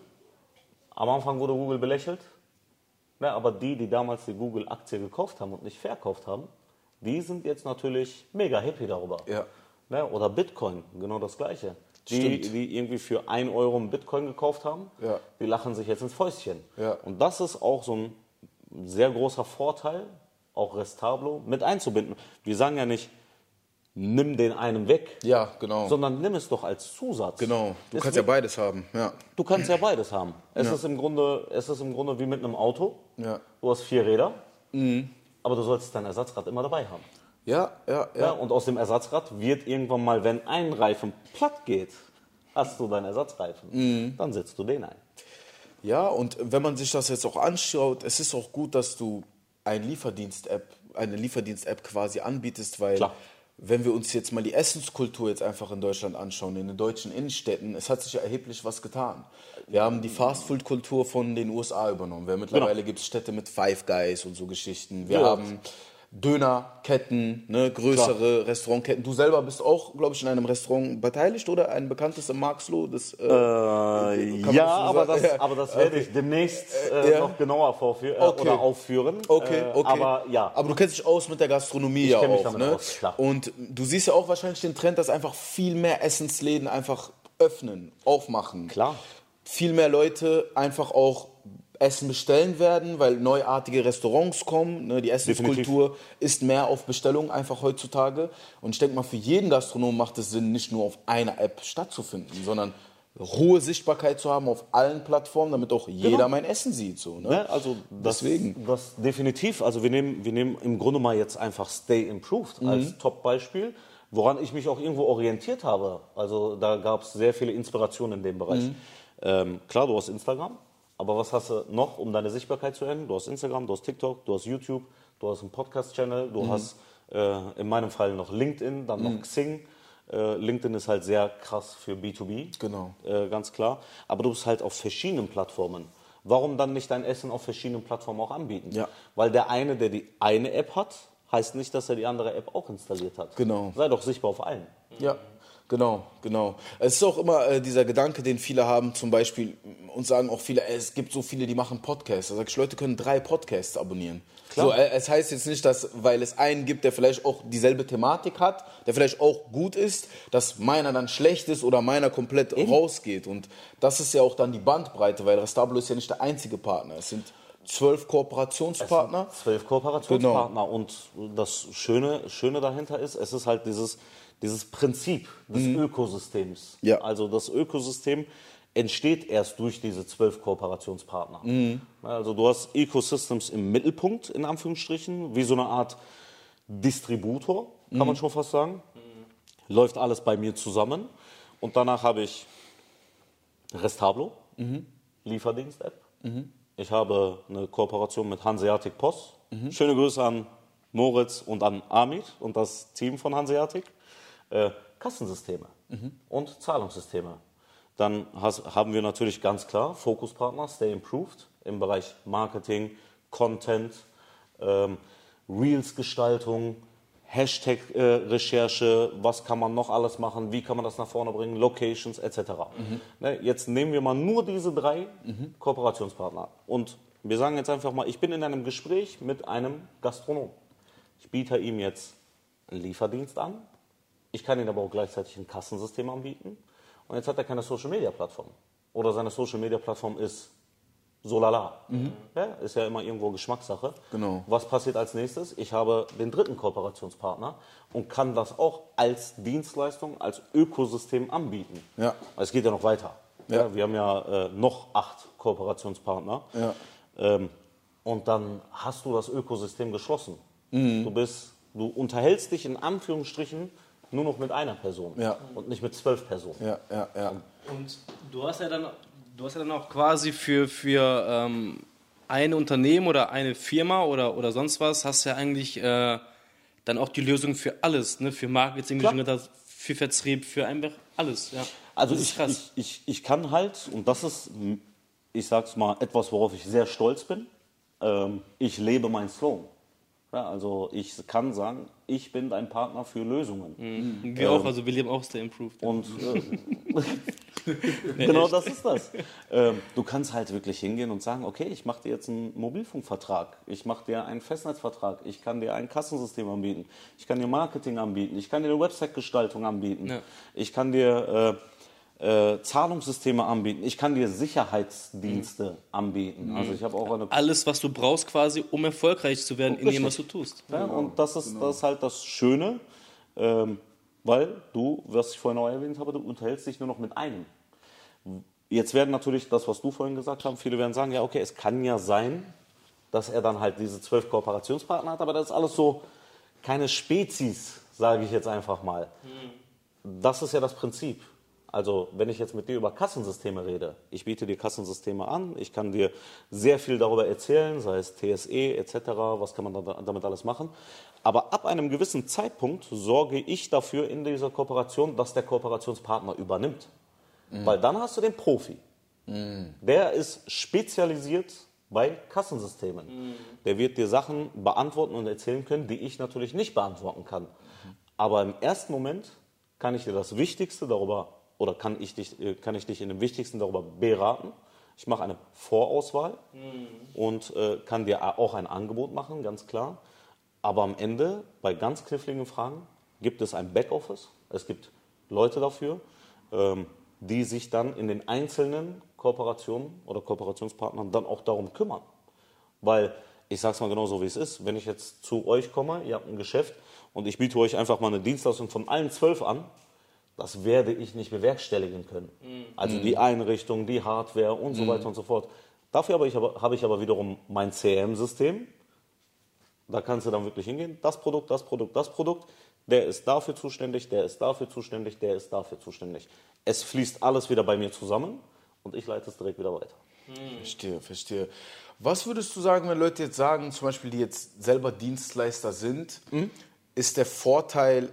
Am Anfang wurde Google belächelt, ne, aber die, die damals die Google-Aktie gekauft haben und nicht verkauft haben, die sind jetzt natürlich mega happy darüber. Ja. Ne, oder Bitcoin, genau das Gleiche. Die, die irgendwie für 1 Euro einen Bitcoin gekauft haben, Ja. die lachen sich jetzt ins Fäustchen. Ja. Und das ist auch so ein sehr großer Vorteil, auch Restablo mit einzubinden. Wir sagen ja nicht, nimm den einen weg, ja, genau. sondern nimm es doch als Zusatz. genau. Du Es kannst ja beides haben. Ja. Du kannst ja beides haben. Es, ist im Grunde, es ist im Grunde wie mit einem Auto. Ja. Du hast vier Räder, aber du sollst dein Ersatzrad immer dabei haben. Ja, ja, Ja. ja. und aus dem Ersatzrad wird irgendwann mal, wenn ein Reifen platt geht, hast du deinen Ersatzreifen. Dann setzt du den ein. Ja, und wenn man sich das jetzt auch anschaut, es ist auch gut, dass du ein Lieferdienst-App, eine Lieferdienst-App quasi anbietest, weil Klar. Wenn wir uns jetzt mal die Essenskultur jetzt einfach in Deutschland anschauen, in den deutschen Innenstädten, es hat sich ja erheblich was getan. Wir haben die Fastfood-Kultur von den USA übernommen. Wir mittlerweile gibt es Städte mit Five Guys und so Geschichten. Wir Ja. haben Dönerketten, ne, größere Restaurantketten. Du selber bist auch, glaube ich, in einem Restaurant beteiligt oder ein bekanntes in Marxloh? Das, äh, man ja, aber das, Ja. aber das werde ich demnächst äh, ja. noch genauer vorführen Okay. oder aufführen. Okay, Äh, okay. Aber ja, Aber du kennst dich aus mit der Gastronomie ja kenn mich auch, ne? aus, klar. Und du siehst ja auch wahrscheinlich den Trend, dass einfach viel mehr Essensläden einfach öffnen, aufmachen. Klar. Viel mehr Leute einfach auch Essen bestellen werden, weil neuartige Restaurants kommen. Ne? Die Essenskultur ist mehr auf Bestellung einfach heutzutage. Und ich denke mal, für jeden Gastronom macht es Sinn, nicht nur auf einer App stattzufinden, sondern hohe Sichtbarkeit zu haben auf allen Plattformen, damit auch jeder mein Essen sieht. So, ne? Ne, also das, Deswegen. Das definitiv. Also wir nehmen, wir nehmen im Grunde mal jetzt einfach Stay Improved Mhm. als Top-Beispiel, woran ich mich auch irgendwo orientiert habe. Also da gab es sehr viele Inspirationen in dem Bereich. Mhm. Ähm, klar, du hast Instagram, aber was hast du noch, um deine Sichtbarkeit zu erhöhen? Du hast Instagram, du hast TikTok, du hast YouTube, du hast einen Podcast-Channel, Mhm. du hast äh, in meinem Fall noch LinkedIn, dann noch Xing. Äh, LinkedIn ist halt sehr krass für B2B. Genau. Äh, ganz klar. Aber du bist halt auf verschiedenen Plattformen. warum dann nicht dein Essen auf verschiedenen Plattformen auch anbieten? Ja. Weil der eine, der die eine App hat, heißt nicht, dass er die andere App auch installiert hat. Genau. Sei doch sichtbar auf allen. Ja, genau, genau. Es ist auch immer äh, dieser Gedanke, den viele haben, zum Beispiel, uns sagen auch viele, es gibt so viele, die machen Podcasts. Da sag ich, Leute können drei Podcasts abonnieren. Klar. So, äh, es heißt jetzt nicht, dass, weil es einen gibt, der vielleicht auch dieselbe Thematik hat, der vielleicht auch gut ist, dass meiner dann schlecht ist oder meiner komplett rausgeht. Und das ist ja auch dann die Bandbreite, weil Restablo ist ja nicht der einzige Partner. Es sind zwölf Kooperationspartner. Zwölf Kooperationspartner. Und das Schöne, Schöne dahinter ist, es ist halt dieses, dieses Prinzip des Ökosystems. Ja. Also das Ökosystem entsteht erst durch diese zwölf Kooperationspartner. Also du hast Ecosystems im Mittelpunkt, in Anführungsstrichen, wie so eine Art Distributor, kann man schon fast sagen. Läuft alles bei mir zusammen. Und danach habe ich Restablo, Lieferdienst-App. Ich habe eine Kooperation mit Hanseatic Post. Schöne Grüße an Moritz und an Amit und das Team von Hanseatic. Äh, Kassensysteme und Zahlungssysteme. Dann has, haben wir natürlich ganz klar Fokuspartner, Stay Improved im Bereich Marketing, Content, ähm, Reels-Gestaltung, Hashtag-Recherche, was kann man noch alles machen, wie kann man das nach vorne bringen, Locations etc. Ne, jetzt nehmen wir mal nur diese drei Kooperationspartner und wir sagen jetzt einfach mal, ich bin in einem Gespräch mit einem Gastronom. Ich biete ihm jetzt einen Lieferdienst an, ich kann ihm aber auch gleichzeitig ein Kassensystem anbieten und jetzt hat er keine Social-Media-Plattform oder seine Social-Media-Plattform ist so lala. Ja, ist ja immer irgendwo Geschmackssache. Genau. Was passiert als nächstes? Ich habe den dritten Kooperationspartner und kann das auch als Dienstleistung, als Ökosystem anbieten. Ja. Es geht ja noch weiter. Ja. Ja. wir haben ja äh, noch acht Kooperationspartner. Ja. Ähm, und dann hast du das Ökosystem geschlossen. Mhm. Du bist, du unterhältst dich in Anführungsstrichen nur noch mit einer Person Ja. und nicht mit zwölf Personen. Ja, ja, ja. Und du hast ja dann, du hast ja dann auch quasi für, für ähm, ein Unternehmen oder eine Firma oder, oder sonst was, hast ja eigentlich äh, dann auch die Lösung für alles, ne? für Marketing, für Vertrieb, für einfach alles. Ja. Also ich, krass. ich, ich, ich kann halt, und das ist, ich sag's mal, etwas, worauf ich sehr stolz bin, ähm, ich lebe mein Slogan. Ja, also ich kann sagen, ich bin dein Partner für Lösungen. wir auch, also wir leben auch Stay Improved. Und äh, genau das ist das. Ähm, du kannst halt wirklich hingehen und sagen, okay, ich mache dir jetzt einen Mobilfunkvertrag, ich mache dir einen Festnetzvertrag, ich kann dir ein Kassensystem anbieten, ich kann dir Marketing anbieten, ich kann dir eine Website-Gestaltung anbieten, Ja. ich kann dir äh, äh, Zahlungssysteme anbieten, ich kann dir Sicherheitsdienste anbieten. Also ich habe auch eine Alles, was du brauchst quasi, um erfolgreich zu werden in dem, was du tust. ja, und das ist, das ist halt das Schöne, ähm, weil du, was ich vorhin auch erwähnt habe, du unterhältst dich nur noch mit einem. Jetzt werden natürlich das, was du vorhin gesagt hast, viele werden sagen, ja, okay, es kann ja sein, dass er dann halt diese zwölf Kooperationspartner hat, aber das ist alles so keine Spezies, sage ich jetzt einfach mal. Das ist ja das Prinzip. Also, wenn ich jetzt mit dir über Kassensysteme rede, ich biete dir Kassensysteme an, ich kann dir sehr viel darüber erzählen, sei es TSE etc., was kann man da, damit alles machen. Aber ab einem gewissen Zeitpunkt sorge ich dafür in dieser Kooperation, dass der Kooperationspartner übernimmt. Weil dann hast du den Profi. Der ist spezialisiert bei Kassensystemen. Der wird dir Sachen beantworten und erzählen können, die ich natürlich nicht beantworten kann. Aber im ersten Moment kann ich dir das Wichtigste darüber oder kann ich dich, äh, kann ich dich in dem Wichtigsten darüber beraten. Ich mache eine Vorauswahl und äh, kann dir auch ein Angebot machen, ganz klar. Aber am Ende, bei ganz kniffligen Fragen, gibt es ein Backoffice. Es gibt Leute dafür, ähm, die sich dann in den einzelnen Kooperationen oder Kooperationspartnern dann auch darum kümmern. Weil, ich sage es mal genau so, wie es ist, wenn ich jetzt zu euch komme, ihr habt ein Geschäft und ich biete euch einfach mal eine Dienstleistung von allen zwölf an, das werde ich nicht bewerkstelligen können. Also die Einrichtung, die Hardware und so weiter und so fort. Dafür habe ich aber, habe ich aber wiederum mein CRM-System. Da kannst du dann wirklich hingehen. Das Produkt, das Produkt, das Produkt. Der ist dafür zuständig, der ist dafür zuständig, der ist dafür zuständig. Es fließt alles wieder bei mir zusammen und ich leite es direkt wieder weiter. Verstehe, verstehe. Was würdest du sagen, wenn Leute jetzt sagen, zum Beispiel, die jetzt selber Dienstleister sind, ist der Vorteil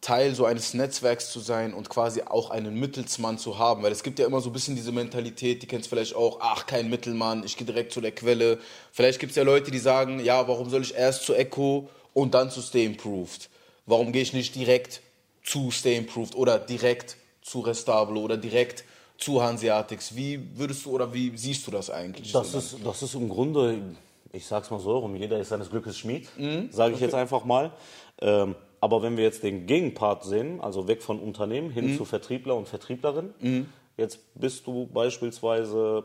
Teil so eines Netzwerks zu sein und quasi auch einen Mittelsmann zu haben. Weil es gibt ja immer so ein bisschen diese Mentalität, die kennst vielleicht auch, ach, kein Mittelmann, ich gehe direkt zu der Quelle. Vielleicht gibt es ja Leute, die sagen, ja, warum soll ich erst zu Echo und dann zu Stay Improved? Warum gehe ich nicht direkt zu Stay Improved oder direkt zu Restablo oder direkt zu Hanseatics? Wie würdest du oder wie siehst du das eigentlich? Das so ist, das ist im Grunde, ich sag's mal so rum, jeder ist seines Glückes Schmied, Mhm. sage ich jetzt einfach mal. Ähm, aber wenn wir jetzt den Gegenpart sehen, also weg von Unternehmen Mhm. hin zu Vertriebler und Vertrieblerin, jetzt bist du beispielsweise,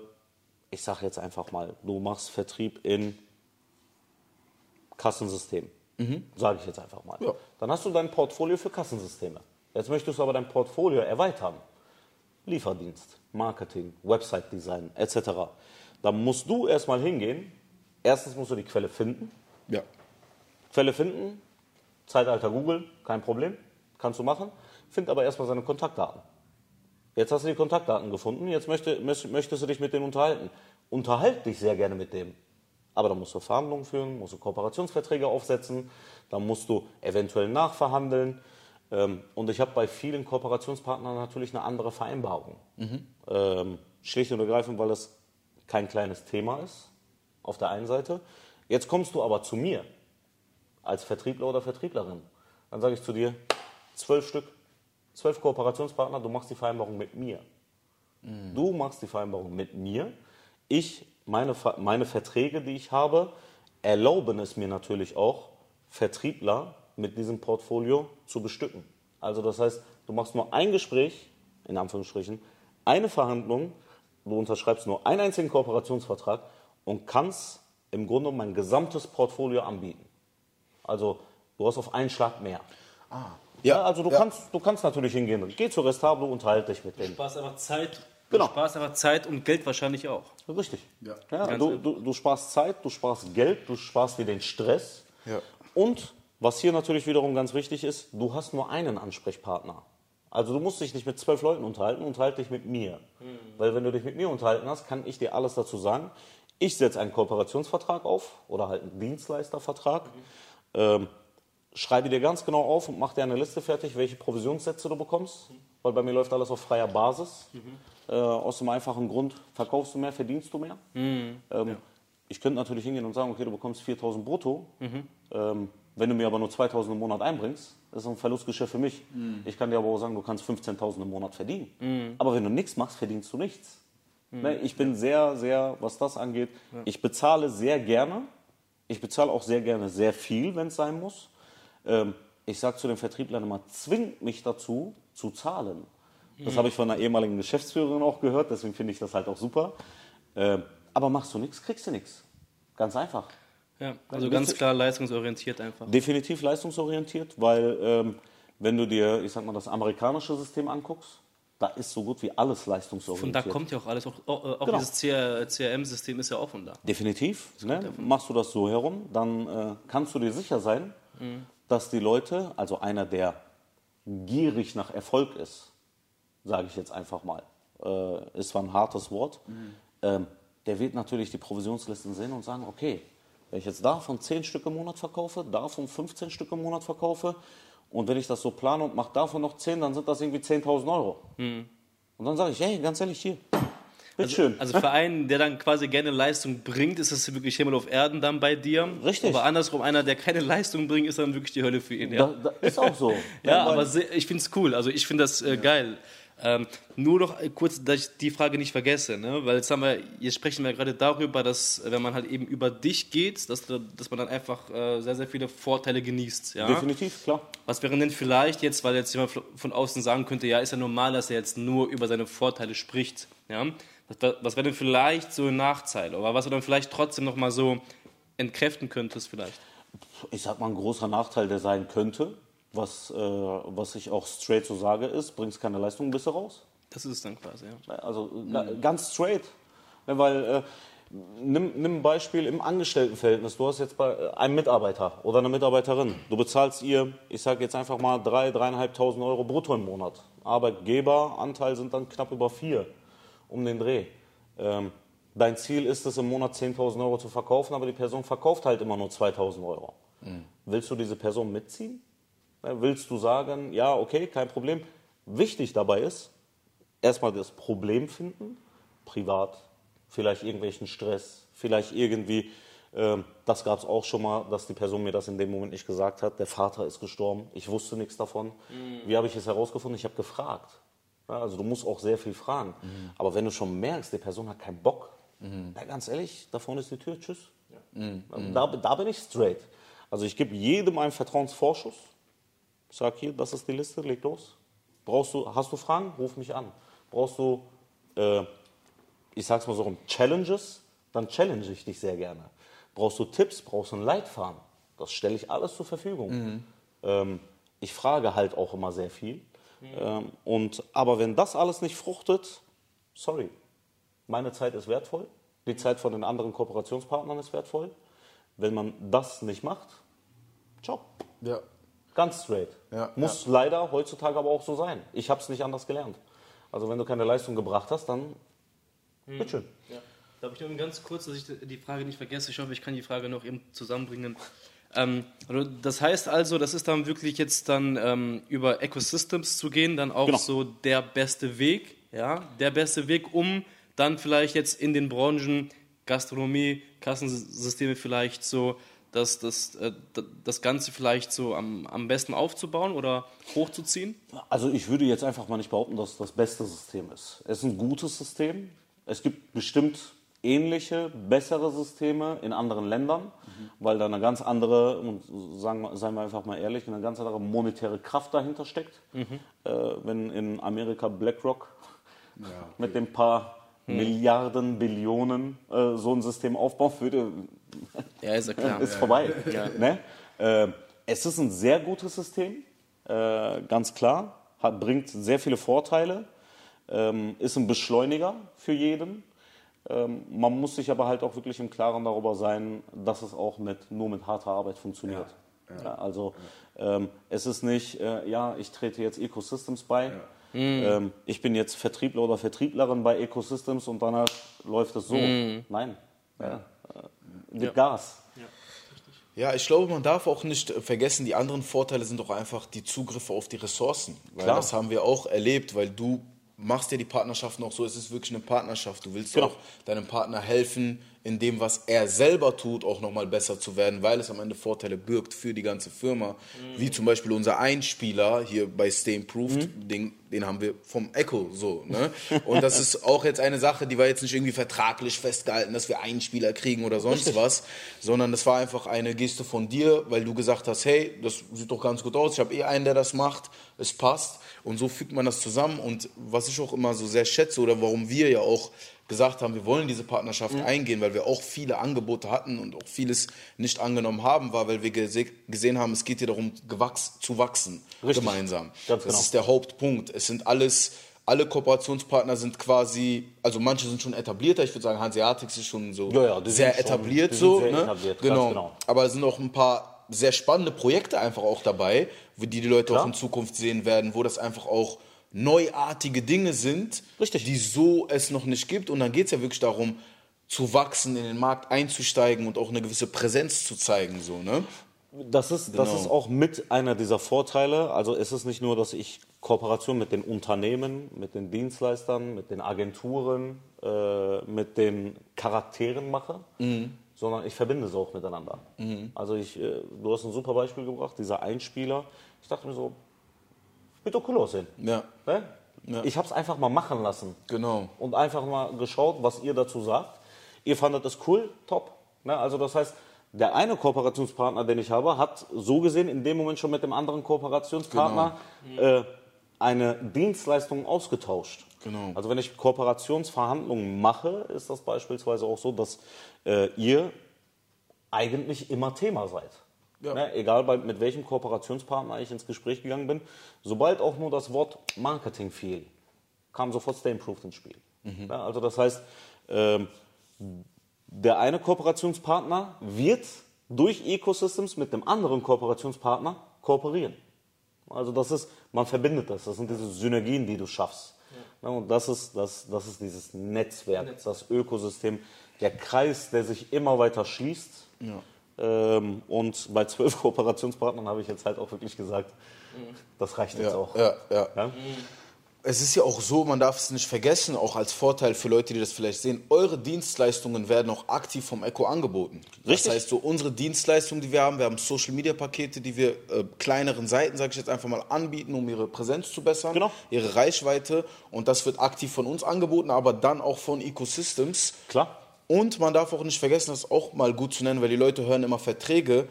ich sag jetzt einfach mal, du machst Vertrieb in Kassensystem. Sage ich jetzt einfach mal. Ja. Dann hast du dein Portfolio für Kassensysteme. Jetzt möchtest du aber dein Portfolio erweitern. Lieferdienst, Marketing, Website-Design etc. Da musst du erstmal hingehen. Erstens musst du die Quelle finden. Ja. Quelle finden, Zeitalter Google, kein Problem, kannst du machen. Find aber erstmal seine Kontaktdaten. Jetzt hast du die Kontaktdaten gefunden, jetzt möchte, möcht- möchtest du dich mit denen unterhalten. Unterhalt dich sehr gerne mit dem. Aber dann musst du Verhandlungen führen, musst du Kooperationsverträge aufsetzen, dann musst du eventuell nachverhandeln. Ähm, Und ich habe bei vielen Kooperationspartnern natürlich eine andere Vereinbarung. Ähm, schlicht und ergreifend, weil das kein kleines Thema ist, auf der einen Seite. Jetzt kommst du aber zu mir als Vertriebler oder Vertrieblerin. Dann sage ich zu dir, zwölf Stück, zwölf Kooperationspartner, du machst die Vereinbarung mit mir. Du machst die Vereinbarung mit mir. Ich, meine, meine Verträge, die ich habe, erlauben es mir natürlich auch, Vertriebler mit diesem Portfolio zu bestücken. Also das heißt, du machst nur ein Gespräch, in Anführungsstrichen, eine Verhandlung, du unterschreibst nur einen einzigen Kooperationsvertrag und kannst im Grunde mein gesamtes Portfolio anbieten. Also du hast auf einen Schlag mehr. Ja, also du, ja. kannst, du kannst natürlich hingehen. Geh zur Restablo, unterhalte dich mit Du denen. sparst einfach Zeit. Genau. Du sparst einfach Zeit und Geld wahrscheinlich auch. Richtig. Ja. Ganz du, du, du sparst Zeit, du sparst Geld, du sparst dir den Stress. Ja. Und was hier natürlich wiederum ganz wichtig ist, du hast nur einen Ansprechpartner. Also du musst dich nicht mit zwölf Leuten unterhalten, unterhalte dich mit mir. Weil wenn du dich mit mir unterhalten hast, kann ich dir alles dazu sagen. Ich setze einen Kooperationsvertrag auf oder halt einen Dienstleistervertrag. Ähm, schreibe dir ganz genau auf und mache dir eine Liste fertig, welche Provisionssätze du bekommst. Weil bei mir läuft alles auf freier Basis. Äh, aus dem einfachen Grund, verkaufst du mehr, verdienst du mehr. Ähm, Ich könnte natürlich hingehen und sagen, okay, du bekommst 4.000 brutto. Ähm, wenn du mir aber nur 2.000 im Monat einbringst, ist ein Verlustgeschäft für mich. Ich kann dir aber auch sagen, du kannst 15.000 im Monat verdienen. Aber wenn du nichts machst, verdienst du nichts. Ne, ich bin sehr, sehr, was das angeht, ich bezahle sehr gerne. Ich bezahle auch sehr gerne sehr viel, wenn es sein muss. Ähm, ich sage zu den Vertrieblern immer, zwingt mich dazu, zu zahlen. Das habe ich von einer ehemaligen Geschäftsführerin auch gehört, deswegen finde ich das halt auch super. Ähm, aber machst du nichts, kriegst du nichts. Ganz einfach. Ja, also ganz klar leistungsorientiert einfach. Definitiv leistungsorientiert, weil ähm, wenn du dir, ich sag mal, das amerikanische System anguckst, da ist so gut wie alles Von leistungsorientiert. da kommt ja auch alles, auch, auch, Genau. dieses CR CRM-System ist ja auch von da. Definitiv. Ne? Machst du das so herum, dann äh, kannst du dir sicher sein, dass die Leute, also einer, der gierig nach Erfolg ist, sage ich jetzt einfach mal, äh, ist zwar ein hartes Wort, ähm, der wird natürlich die Provisionslisten sehen und sagen, okay, wenn ich jetzt davon 10 Stück im Monat verkaufe, davon 15 Stück im Monat verkaufe und wenn ich das so plane und mache davon noch 10, dann sind das irgendwie 10.000 Euro. Und dann sage ich, hey, ganz ehrlich, hier, bitteschön. Also für einen, der dann quasi gerne Leistung bringt, ist das wirklich Himmel auf Erden dann bei dir. Richtig. Aber andersrum, einer, der keine Leistung bringt, ist dann wirklich die Hölle für ihn. Ja, da, da ist auch so. ja aber ich finde es cool. Also ich finde das äh, geil. Ähm, nur noch kurz, dass ich die Frage nicht vergesse, ne? weil jetzt, haben wir, jetzt sprechen wir gerade darüber, dass äh, wenn man halt eben über dich geht, dass, dass man dann einfach äh, sehr, sehr viele Vorteile genießt. Ja? Definitiv, klar. Was wäre denn vielleicht jetzt, weil jetzt jemand von außen sagen könnte, ja, ist ja normal, dass er jetzt nur über seine Vorteile spricht. Ja? Was, was wäre denn vielleicht so ein Nachteil? Oder was du dann vielleicht trotzdem nochmal so entkräften könntest vielleicht? ich sag mal, ein großer Nachteil, der sein könnte, was, äh, was ich auch straight so sage, ist, bringst keine Leistung, bist du raus. Das ist es dann quasi, ja. Also ga- ganz straight. Ne, weil, äh, nimm, nimm ein Beispiel im Angestelltenverhältnis. Du hast jetzt bei, äh, einen Mitarbeiter oder eine Mitarbeiterin. Du bezahlst ihr, ich sage jetzt einfach mal, 3.000, 3.500 Euro brutto im Monat. Arbeitgeberanteil sind dann knapp über 4 um den Dreh. Ähm, dein Ziel ist es, im Monat 10.000 Euro zu verkaufen, aber die Person verkauft halt immer nur 2.000 Euro. Willst du diese Person mitziehen? Ne, Willst du sagen, ja, okay, kein Problem. Wichtig dabei ist, erstmal das Problem finden, privat, vielleicht irgendwelchen Stress, vielleicht irgendwie, ähm, das gab es auch schon mal, dass die Person mir das in dem Moment nicht gesagt hat, der Vater ist gestorben, ich wusste nichts davon. Wie habe ich es herausgefunden? Ich habe gefragt. Ja, also du musst auch sehr viel fragen. Aber wenn du schon merkst, die Person hat keinen Bock, ja, ganz ehrlich, da vorne ist die Tür, tschüss. Da, da bin ich straight. Also ich gebe jedem einen Vertrauensvorschuss. Sage hier, das ist die Liste, leg los. Brauchst du, hast du Fragen? Ruf mich an. Brauchst du, äh, ich sag's mal so, rum, Challenges? Dann challenge ich dich sehr gerne. Brauchst du Tipps? Brauchst du einen Leitfaden? Das stelle ich alles zur Verfügung. Ähm, ich frage halt auch immer sehr viel. Ähm, und, aber wenn das alles nicht fruchtet, sorry, meine Zeit ist wertvoll, die Zeit von den anderen Kooperationspartnern ist wertvoll. Wenn man das nicht macht, ciao. Ja. Ganz straight. Ja, Muss leider heutzutage aber auch so sein. Ich habe es nicht anders gelernt. Also wenn du keine Leistung gebracht hast, dann bitteschön. Ja. Darf ich nur ganz kurz, dass ich die Frage nicht vergesse? Ich hoffe, ich kann die Frage noch eben zusammenbringen. Ähm, also das heißt also, das ist dann wirklich jetzt dann ähm, über Ecosystems zu gehen, dann auch Genau. so der beste Weg, ja, der beste Weg, um dann vielleicht jetzt in den Branchen Gastronomie, Kassensysteme vielleicht so das, das, äh, das Ganze vielleicht so am, am besten aufzubauen oder hochzuziehen? Also ich würde jetzt einfach mal nicht behaupten, dass es das beste System ist. Es ist ein gutes System. Es gibt bestimmt ähnliche, bessere Systeme in anderen Ländern, weil da eine ganz andere, und sagen wir, seien wir einfach mal ehrlich, eine ganz andere monetäre Kraft dahinter steckt. Äh, wenn in Amerika BlackRock mit den paar Milliarden, Billionen äh, so ein System aufbauen würde, Ja, ist ja klar. ist vorbei. Ja. Ne? Äh, es ist ein sehr gutes System, äh, ganz klar, hat, bringt sehr viele Vorteile, ähm, ist ein Beschleuniger für jeden. Ähm, man muss sich aber halt auch wirklich im Klaren darüber sein, dass es auch mit, nur mit harter Arbeit funktioniert. Ja, also ähm, es ist nicht, äh, ja, ich trete jetzt Ecosystems bei. Ähm, ich bin jetzt Vertriebler oder Vertrieblerin bei Ecosystems und danach läuft es so. Nein. Ja. Äh, gib Gas. Ja, ich glaube, man darf auch nicht äh, vergessen, die anderen Vorteile sind doch einfach die Zugriffe auf die Ressourcen. Weil Klar. das haben wir auch erlebt, weil du machst ja die Partnerschaft noch so, es ist wirklich eine Partnerschaft. Du willst Genau. auch deinem Partner helfen, in dem, was er selber tut, auch nochmal besser zu werden, weil es am Ende Vorteile birgt für die ganze Firma. Wie zum Beispiel unser Einspieler hier bei Stay Improved, den, den haben wir vom Echo so. Ne? Und das ist auch jetzt eine Sache, die war jetzt nicht irgendwie vertraglich festgehalten, dass wir Einspieler kriegen oder sonst was, sondern das war einfach eine Geste von dir, weil du gesagt hast, hey, das sieht doch ganz gut aus, ich habe eh einen, der das macht, es passt. Und so fügt man das zusammen. Und was ich auch immer so sehr schätze oder warum wir ja auch gesagt haben, wir wollen diese Partnerschaft eingehen, weil wir auch viele Angebote hatten und auch vieles nicht angenommen haben, war, weil wir gese gesehen haben, es geht hier darum, zu wachsen Richtig. gemeinsam. Ganz das genau. ist der Hauptpunkt. Es sind alles, alle Kooperationspartner sind quasi, also manche sind schon etablierter, ich würde sagen, Hanseatics ist schon so Ja, ja, sehr schon- etabliert so. sehr ne? etabliert, genau. genau. Aber es sind auch ein paar sehr spannende Projekte einfach auch dabei, die die Leute Klar. auch in Zukunft sehen werden, wo das einfach auch neuartige Dinge sind, Richtig. die so es noch nicht gibt. Und dann geht es ja wirklich darum, zu wachsen, in den Markt einzusteigen und auch eine gewisse Präsenz zu zeigen. So, ne? Das ist, das Genau. ist auch mit einer dieser Vorteile. Also es ist nicht nur, dass ich Kooperation mit den Unternehmen, mit den Dienstleistern, mit den Agenturen, äh, mit den Charakteren mache, sondern ich verbinde sie auch miteinander. Also ich, äh, du hast ein super Beispiel gebracht, dieser Einspieler. Ich dachte mir so, wird doch cool aussehen. Ja, Ne? Ja. Ich habe es einfach mal machen lassen. genau. und einfach mal geschaut, was ihr dazu sagt. Ihr fandet es cool, top. Ne? Also das heißt, der eine Kooperationspartner, den ich habe, hat so gesehen in dem Moment schon mit dem anderen Kooperationspartner äh, eine Dienstleistung ausgetauscht. Genau. Also wenn ich Kooperationsverhandlungen mache, ist das beispielsweise auch so, dass äh, ihr eigentlich immer Thema seid. Ja. Ne, egal bei, mit welchem Kooperationspartner ich ins Gespräch gegangen bin, sobald auch nur das Wort Marketing fiel, kam sofort Stay Improved ins Spiel. Ja, also das heißt, ähm, der eine Kooperationspartner wird durch Ecosystems mit dem anderen Kooperationspartner kooperieren. Also das ist, man verbindet das, das sind diese Synergien, die du schaffst. Ja, und das ist, das, das ist dieses Netzwerk, das Ökosystem, der Kreis, der sich immer weiter schließt. Ähm, und bei zwölf Kooperationspartnern habe ich jetzt halt auch wirklich gesagt, das reicht jetzt Ja, auch. ja, ja. Ja? Es ist ja auch so, man darf es nicht vergessen, auch als Vorteil für Leute, die das vielleicht sehen, eure Dienstleistungen werden auch aktiv vom Echo angeboten. Richtig. Das heißt, so unsere Dienstleistungen, die wir haben, wir haben Social-Media-Pakete, die wir äh, kleineren Seiten, sage ich jetzt einfach mal, anbieten, um ihre Präsenz zu bessern, Genau. ihre Reichweite. Und das wird aktiv von uns angeboten, aber dann auch von Ecosystems. Klar. Und man darf auch nicht vergessen, das auch mal gut zu nennen, weil die Leute hören immer Verträge.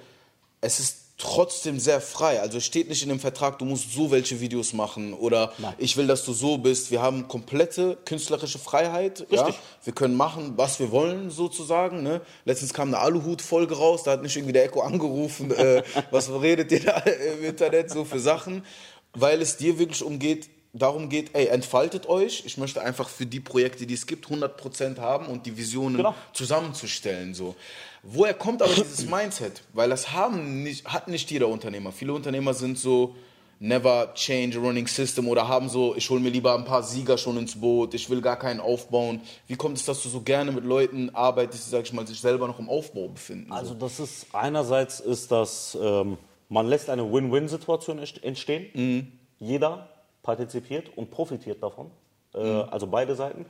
Es ist trotzdem sehr frei. Also es steht nicht in dem Vertrag, du musst so welche Videos machen oder Nein. ich will, dass du so bist. Wir haben komplette künstlerische Freiheit. Ja? Richtig. Wir können machen, was wir wollen, sozusagen. Ne? Letztens kam eine Aluhut-Folge raus, da hat nicht irgendwie der Echo angerufen, äh, was redet ihr da im Internet so für Sachen, weil es dir wirklich umgeht, darum geht, ey, entfaltet euch. Ich möchte einfach für die Projekte, die es gibt, 100% haben und die Visionen Genau. zusammenzustellen. So. Woher kommt aber dieses Mindset? Weil das haben nicht, hat nicht jeder Unternehmer. Viele Unternehmer sind so never change a running system oder haben so, ich hole mir lieber ein paar Sieger schon ins Boot, ich will gar keinen aufbauen. Wie kommt es, dass du so gerne mit Leuten arbeitest, die, sag ich mal, sich selber noch im Aufbau befinden? Also das ist einerseits ist das, ähm, man lässt eine Win-Win-Situation entstehen. Jeder partizipiert und profitiert davon. Äh, Also beide Seiten.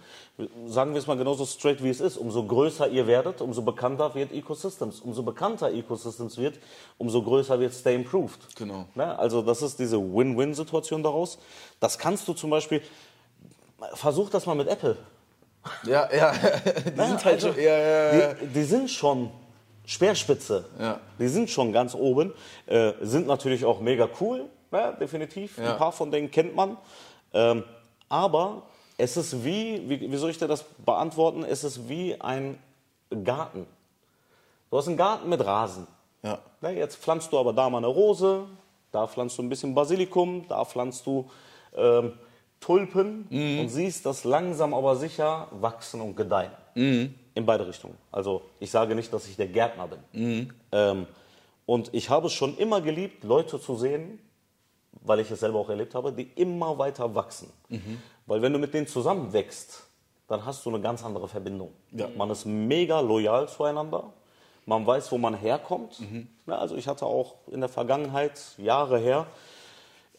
Sagen wir es mal genauso straight, wie es ist. Umso größer ihr werdet, umso bekannter wird Ecosystems. Umso bekannter Ecosystems wird, umso größer wird Stay Improved. Genau. Ne? Also das ist diese Win-Win-Situation daraus. Das kannst du zum Beispiel, versuch das mal mit Apple. ja, ja, die sind halt also, schon, ja, ja, ja. Die, die sind schon Speerspitze. Ja. Die sind schon ganz oben. Äh, sind natürlich auch mega cool, ne? definitiv. Ja. Ein paar von denen kennt man. Ähm, aber es ist wie, wie, wie soll ich dir das beantworten? Es ist wie ein Garten. Du hast einen Garten mit Rasen. Ja. Ne, jetzt pflanzt du aber da mal eine Rose, da pflanzt du ein bisschen Basilikum, da pflanzt du ähm, Tulpen und siehst das langsam aber sicher wachsen und gedeihen. In beide Richtungen. Also ich sage nicht, dass ich der Gärtner bin. Ähm, und ich habe es schon immer geliebt, Leute zu sehen, weil ich es selber auch erlebt habe, die immer weiter wachsen. Weil wenn du mit denen zusammenwächst, dann hast du eine ganz andere Verbindung. Ja. Man ist mega loyal zueinander. Man weiß, wo man herkommt. Ja, also ich hatte auch in der Vergangenheit, Jahre her,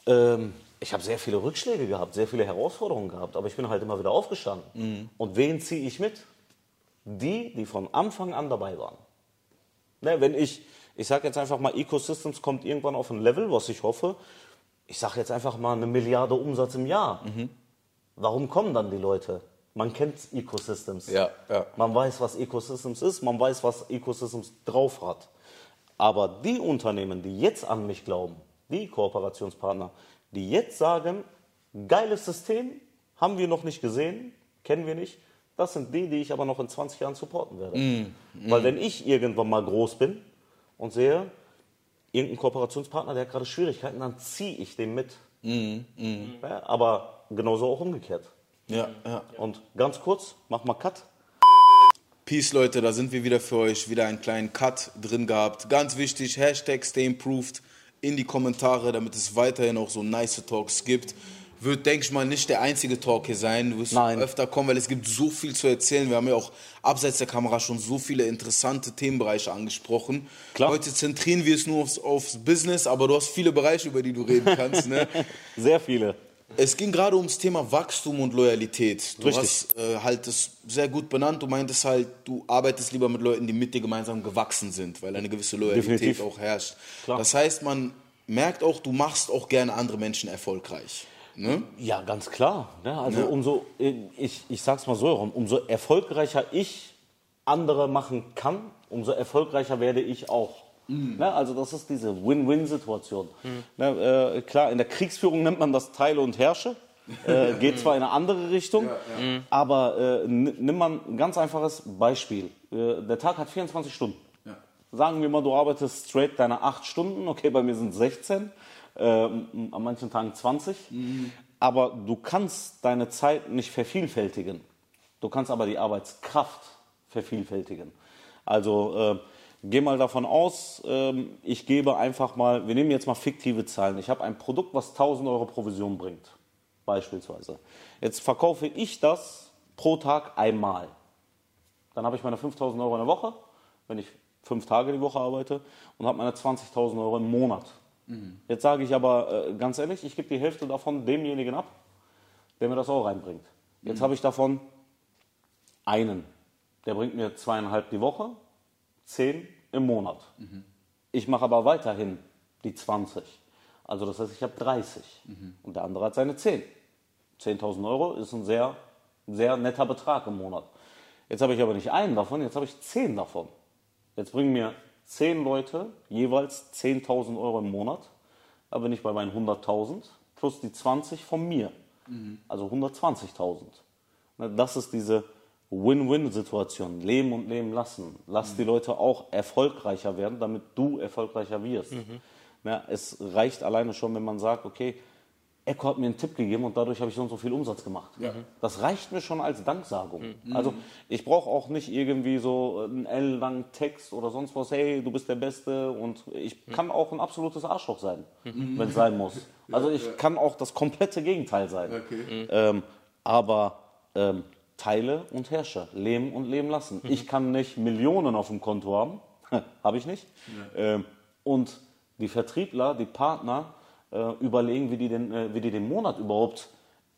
ähm, ich habe sehr viele Rückschläge gehabt, sehr viele Herausforderungen gehabt, aber ich bin halt immer wieder aufgestanden. Und wen ziehe ich mit? Die, die von Anfang an dabei waren. Ne, wenn ich, ich sage jetzt einfach mal, Ecosystems kommt irgendwann auf ein Level, was ich hoffe, ich sage jetzt einfach mal eine Milliarde Umsatz im Jahr. Warum kommen dann die Leute? Man kennt Ecosystems. Ja, ja. Man weiß, was Ecosystems ist, man weiß, was Ecosystems drauf hat. Aber die Unternehmen, die jetzt an mich glauben, die Kooperationspartner, die jetzt sagen, geiles System, haben wir noch nicht gesehen, kennen wir nicht, das sind die, die ich aber noch in 20 Jahren supporten werde. Weil wenn ich irgendwann mal groß bin und sehe, irgendein Kooperationspartner, der hat gerade Schwierigkeiten, dann ziehe ich den mit. Ja, aber genauso auch umgekehrt. ja, ja. Und ganz kurz, mach mal Cut. Peace, Leute, da sind wir wieder für euch. Wieder einen kleinen Cut drin gehabt. Ganz wichtig, Hashtag StayImproved in die Kommentare, damit es weiterhin auch so nice Talks gibt. Wird, denke ich mal, nicht der einzige Talk hier sein. Du wirst Nein. öfter kommen, weil es gibt so viel zu erzählen. Wir haben ja auch abseits der Kamera schon so viele interessante Themenbereiche angesprochen. Klar. Heute zentrieren wir es nur aufs, aufs Business, aber du hast viele Bereiche, über die du reden kannst. Ne? Sehr viele. Es ging gerade ums Thema Wachstum und Loyalität. Du Richtig. hast äh, halt das sehr gut benannt. Du meintest halt, du arbeitest lieber mit Leuten, die mit dir gemeinsam gewachsen sind, weil eine gewisse Loyalität Definitiv. auch herrscht. Klar. Das heißt, man merkt auch, du machst auch gerne andere Menschen erfolgreich. Ne? Ja, ganz klar. Ne? Also umso, ich, ich sag's mal so herum, umso erfolgreicher ich andere machen kann, umso erfolgreicher werde ich auch. Ne? Also das ist diese Win-Win-Situation. Ne? Äh, klar, in der Kriegsführung nennt man das Teile und Herrsche. Äh, geht zwar in eine andere Richtung, aber äh, nimm mal ein ganz einfaches Beispiel. Äh, der Tag hat 24 Stunden. Sagen wir mal, du arbeitest straight deine 8 Stunden, okay, bei mir sind es 16, äh, an manchen Tagen 20, aber du kannst deine Zeit nicht vervielfältigen. Du kannst aber die Arbeitskraft vervielfältigen. Also äh, geh mal davon aus, ähm, ich gebe einfach mal, wir nehmen jetzt mal fiktive Zahlen. Ich habe ein Produkt, was 1000 Euro Provision bringt, beispielsweise. Jetzt verkaufe ich das pro Tag einmal. Dann habe ich meine 5000 Euro in der Woche. Wenn ich fünf Tage die Woche arbeite und habe meine 20.000 Euro im Monat. Jetzt sage ich aber äh, ganz ehrlich, ich gebe die Hälfte davon demjenigen ab, der mir das auch reinbringt. Jetzt habe ich davon einen, der bringt mir zweieinhalb die Woche, zehn im Monat. Ich mache aber weiterhin die 20. Also das heißt, ich habe 30 und der andere hat seine 10. 10.000 Euro ist ein sehr, sehr netter Betrag im Monat. Jetzt habe ich aber nicht einen davon, jetzt habe ich 10 davon. Jetzt bringen mir 10 Leute jeweils 10.000 Euro im Monat, da bin ich bei meinen 100.000 plus die 20 von mir. Also 120.000. Ne, Das ist diese Win-Win-Situation. Leben und leben lassen. Lass die Leute auch erfolgreicher werden, damit du erfolgreicher wirst. Ja, es reicht alleine schon, wenn man sagt, okay, Echo hat mir einen Tipp gegeben und dadurch habe ich so und so viel Umsatz gemacht. Das reicht mir schon als Danksagung. Also ich brauche auch nicht irgendwie so einen L-langen Text oder sonst was, hey, du bist der Beste und ich kann auch ein absolutes Arschloch sein, wenn es sein muss. Also ich kann auch das komplette Gegenteil sein. Ähm, aber ähm, teile und herrsche, leben und leben lassen. Ich kann nicht Millionen auf dem Konto haben, habe ich nicht. Ähm, und die Vertriebler, die Partner äh, überlegen, wie die, den, äh, wie die den Monat überhaupt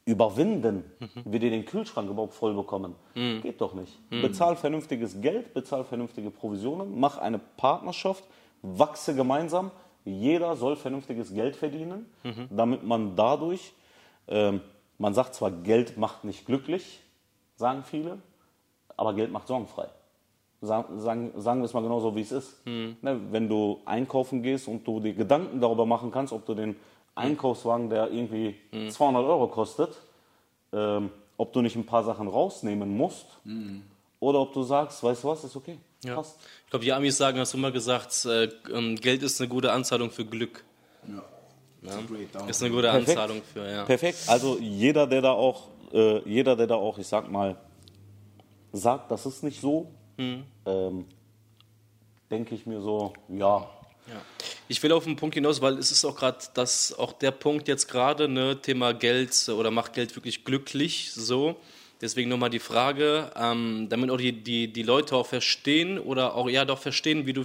überwinden, wie die den Kühlschrank überhaupt voll bekommen. Geht doch nicht. Bezahl vernünftiges Geld, bezahl vernünftige Provisionen, mach eine Partnerschaft, wachse gemeinsam. Jeder soll vernünftiges Geld verdienen, damit man dadurch, ähm, man sagt zwar, Geld macht nicht glücklich, sagen viele, aber Geld macht sorgenfrei. Sagen, sagen, sagen wir es mal genauso, wie es ist. Ne, wenn du einkaufen gehst und du dir Gedanken darüber machen kannst, ob du den Einkaufswagen, der irgendwie 200 Euro kostet, ähm, ob du nicht ein paar Sachen rausnehmen musst oder ob du sagst, weißt du was, ist okay, Ja. passt. Ich glaube, die Amis sagen, hast du immer gesagt, äh, ähm, Geld ist eine gute Anzahlung für Glück. Ja. Down. Ist eine gute Perfekt. Anzahlung für, ja. Perfekt. Also jeder, der da auch, äh, jeder, der da auch, ich sag mal, sagt, das ist nicht so, ähm, denke ich mir so, ja, Ich will auf den Punkt hinaus, weil es ist auch gerade das, auch der Punkt jetzt gerade, ne, Thema Geld oder macht Geld wirklich glücklich, so. Deswegen nochmal die Frage, ähm, damit auch die, die, die Leute auch verstehen oder auch, ja, doch verstehen, wie du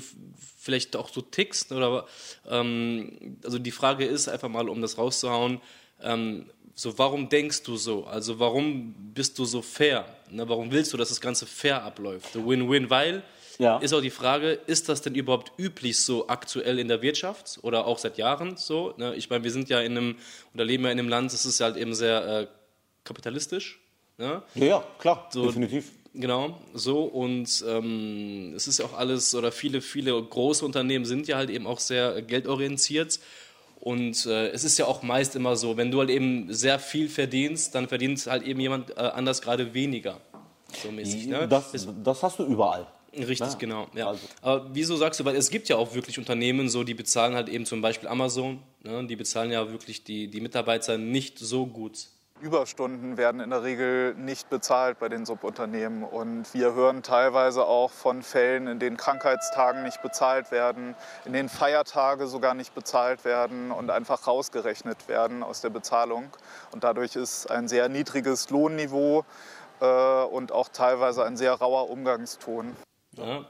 vielleicht auch so tickst oder, ähm, also die Frage ist einfach mal, um das rauszuhauen, ähm, so, warum denkst du so? Also, warum bist du so fair? Ne, warum willst du, dass das Ganze fair abläuft? So Win-Win, weil Ja. ist auch die Frage, ist das denn überhaupt üblich so aktuell in der Wirtschaft oder auch seit Jahren so? Ne? Ich meine, wir sind ja in einem, oder leben ja in einem Land, das ist halt eben sehr äh, kapitalistisch. Ne? ja, ja klar, So- definitiv. Genau, so und ähm, es ist auch alles, oder viele, viele große Unternehmen sind ja halt eben auch sehr äh, geldorientiert. Und äh, es ist ja auch meist immer so, wenn du halt eben sehr viel verdienst, dann verdient halt eben jemand äh, anders gerade weniger. So mäßig, ne? Das, das hast du überall. Richtig, Ja, genau. Ja. also- Aber wieso sagst du, weil es gibt ja auch wirklich Unternehmen, so die bezahlen halt eben zum Beispiel Amazon, ne, die bezahlen ja wirklich die, die Mitarbeiter nicht so gut. Überstunden werden in der Regel nicht bezahlt bei den Subunternehmen. Und wir hören teilweise auch von Fällen, in denen Krankheitstagen nicht bezahlt werden, in denen Feiertage sogar nicht bezahlt werden und einfach rausgerechnet werden aus der Bezahlung. Und dadurch ist ein sehr niedriges Lohnniveau äh, und auch teilweise ein sehr rauer Umgangston. Ja,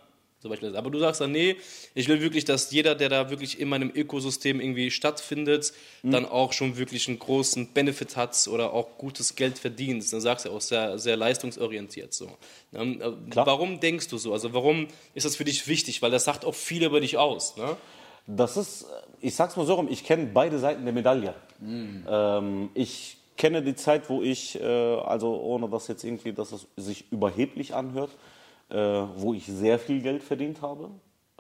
Beispiel das. Aber du sagst dann, nee, ich will wirklich, dass jeder, der da wirklich in meinem Ökosystem irgendwie stattfindet, Mhm. dann auch schon wirklich einen großen Benefit hat oder auch gutes Geld verdient. Dann sagst du auch sehr, sehr leistungsorientiert so. Ähm, äh, Klar. Warum denkst du so? Also warum ist das für dich wichtig? Weil das sagt auch viel über dich aus. Ne? Das ist, ich sag's mal so rum, ich kenne beide Seiten der Medaille. Ähm, ich kenne die Zeit, wo ich, äh, also ohne dass jetzt irgendwie, dass es sich überheblich anhört, äh, wo ich sehr viel Geld verdient habe.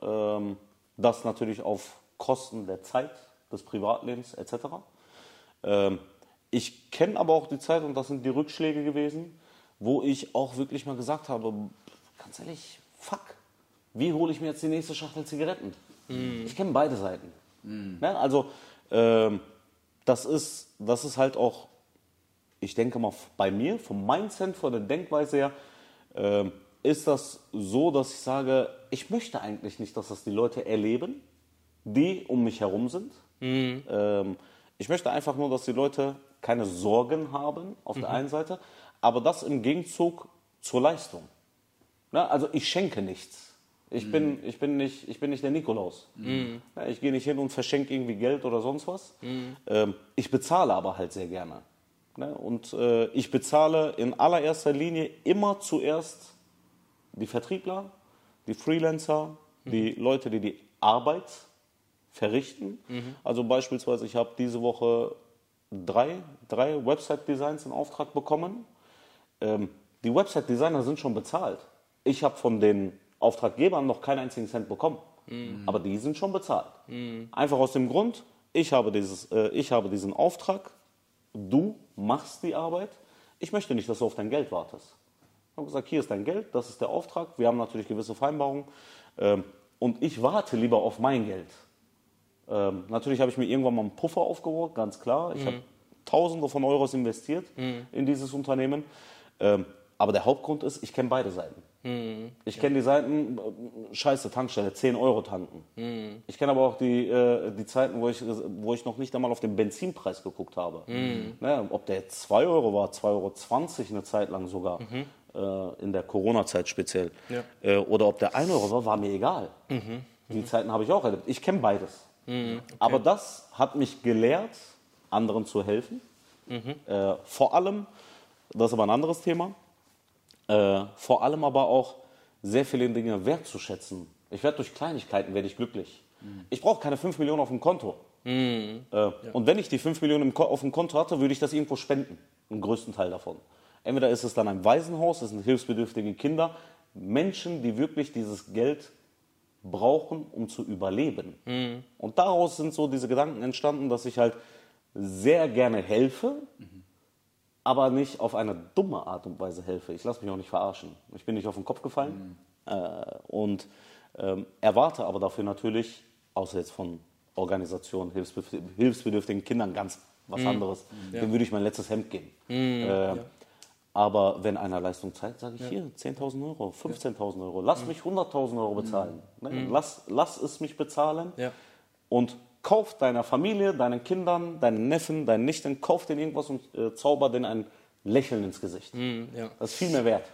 Ähm, das natürlich auf Kosten der Zeit, des Privatlebens etc. Ähm, ich kenne aber auch die Zeit, und das sind die Rückschläge gewesen, wo ich auch wirklich mal gesagt habe, ganz ehrlich, fuck, wie hole ich mir jetzt die nächste Schachtel Zigaretten? Ich kenne beide Seiten. Ne? Also ähm, das, ist, das ist halt auch, ich denke mal bei mir, vom Mindset, von der Denkweise her, ähm, ist das so, dass ich sage, ich möchte eigentlich nicht, dass das die Leute erleben, die um mich herum sind. Ähm, ich möchte einfach nur, dass die Leute keine Sorgen haben auf der einen Seite, aber das im Gegenzug zur Leistung. Ne? Also ich schenke nichts. Ich, bin, ich, bin nicht, ich bin nicht der Nikolaus. Ja, ich gehe nicht hin und verschenke irgendwie Geld oder sonst was. Ähm, ich bezahle aber halt sehr gerne. Ne? Und äh, ich bezahle in allererster Linie immer zuerst die Vertriebler, die Freelancer, die Leute, die die Arbeit verrichten. Also beispielsweise, ich habe diese Woche drei, drei Website-Designs in Auftrag bekommen. Ähm, die Website-Designer sind schon bezahlt. Ich habe von den Auftraggebern noch keinen einzigen Cent bekommen. Aber die sind schon bezahlt. Einfach aus dem Grund, ich habe, dieses, äh, ich habe diesen Auftrag, du machst die Arbeit. Ich möchte nicht, dass du auf dein Geld wartest. Ich habe gesagt, hier ist dein Geld, das ist der Auftrag. Wir haben natürlich gewisse Vereinbarungen. Ähm, und ich warte lieber auf mein Geld. Ähm, natürlich habe ich mir irgendwann mal einen Puffer aufgebaut, ganz klar. Ich habe Tausende von Euros investiert in dieses Unternehmen. Ähm, aber der Hauptgrund ist, ich kenne beide Seiten. Ich kenne die Seiten, äh, scheiße, Tankstelle, 10 Euro tanken. Ich kenne aber auch die, äh, die Zeiten, wo ich, wo ich noch nicht einmal auf den Benzinpreis geguckt habe. Ne, ob der jetzt 2 Euro war, 2,20 Euro eine Zeit lang sogar, äh, in der Corona-Zeit speziell. Ja. Äh, oder ob der 1 Euro war, war mir egal. Die Zeiten habe ich auch erlebt. Ich kenne beides. Aber das hat mich gelehrt, anderen zu helfen. Äh, vor allem, das ist aber ein anderes Thema, äh, vor allem aber auch sehr viele Dinge wertzuschätzen. Ich werde durch Kleinigkeiten werde ich glücklich. Ich brauche keine 5 Millionen auf dem Konto. Äh, Und wenn ich die 5 Millionen auf dem Konto hatte, würde ich das irgendwo spenden. Den größten Teil davon. Entweder ist es dann ein Waisenhaus, es sind hilfsbedürftige Kinder, Menschen, die wirklich dieses Geld brauchen, um zu überleben. Und daraus sind so diese Gedanken entstanden, dass ich halt sehr gerne helfe, aber nicht auf eine dumme Art und Weise helfe. Ich lasse mich auch nicht verarschen. Ich bin nicht auf den Kopf gefallen äh, und ähm, erwarte aber dafür natürlich, außer jetzt von Organisationen, hilfsbedürftigen Kindern, ganz was anderes. Dem würde ich mein letztes Hemd geben. Äh, Aber wenn einer Leistung zeigt, sage ich hier 10.000 Euro, 15.000 Euro, lass mich 100.000 Euro bezahlen. Ne? Lass, lass es mich bezahlen Ja. und kauf deiner Familie, deinen Kindern, deinen Neffen, deinen Nichten, kauf denen irgendwas und äh, zauber denen ein Lächeln ins Gesicht. ja. Das ist viel mehr wert.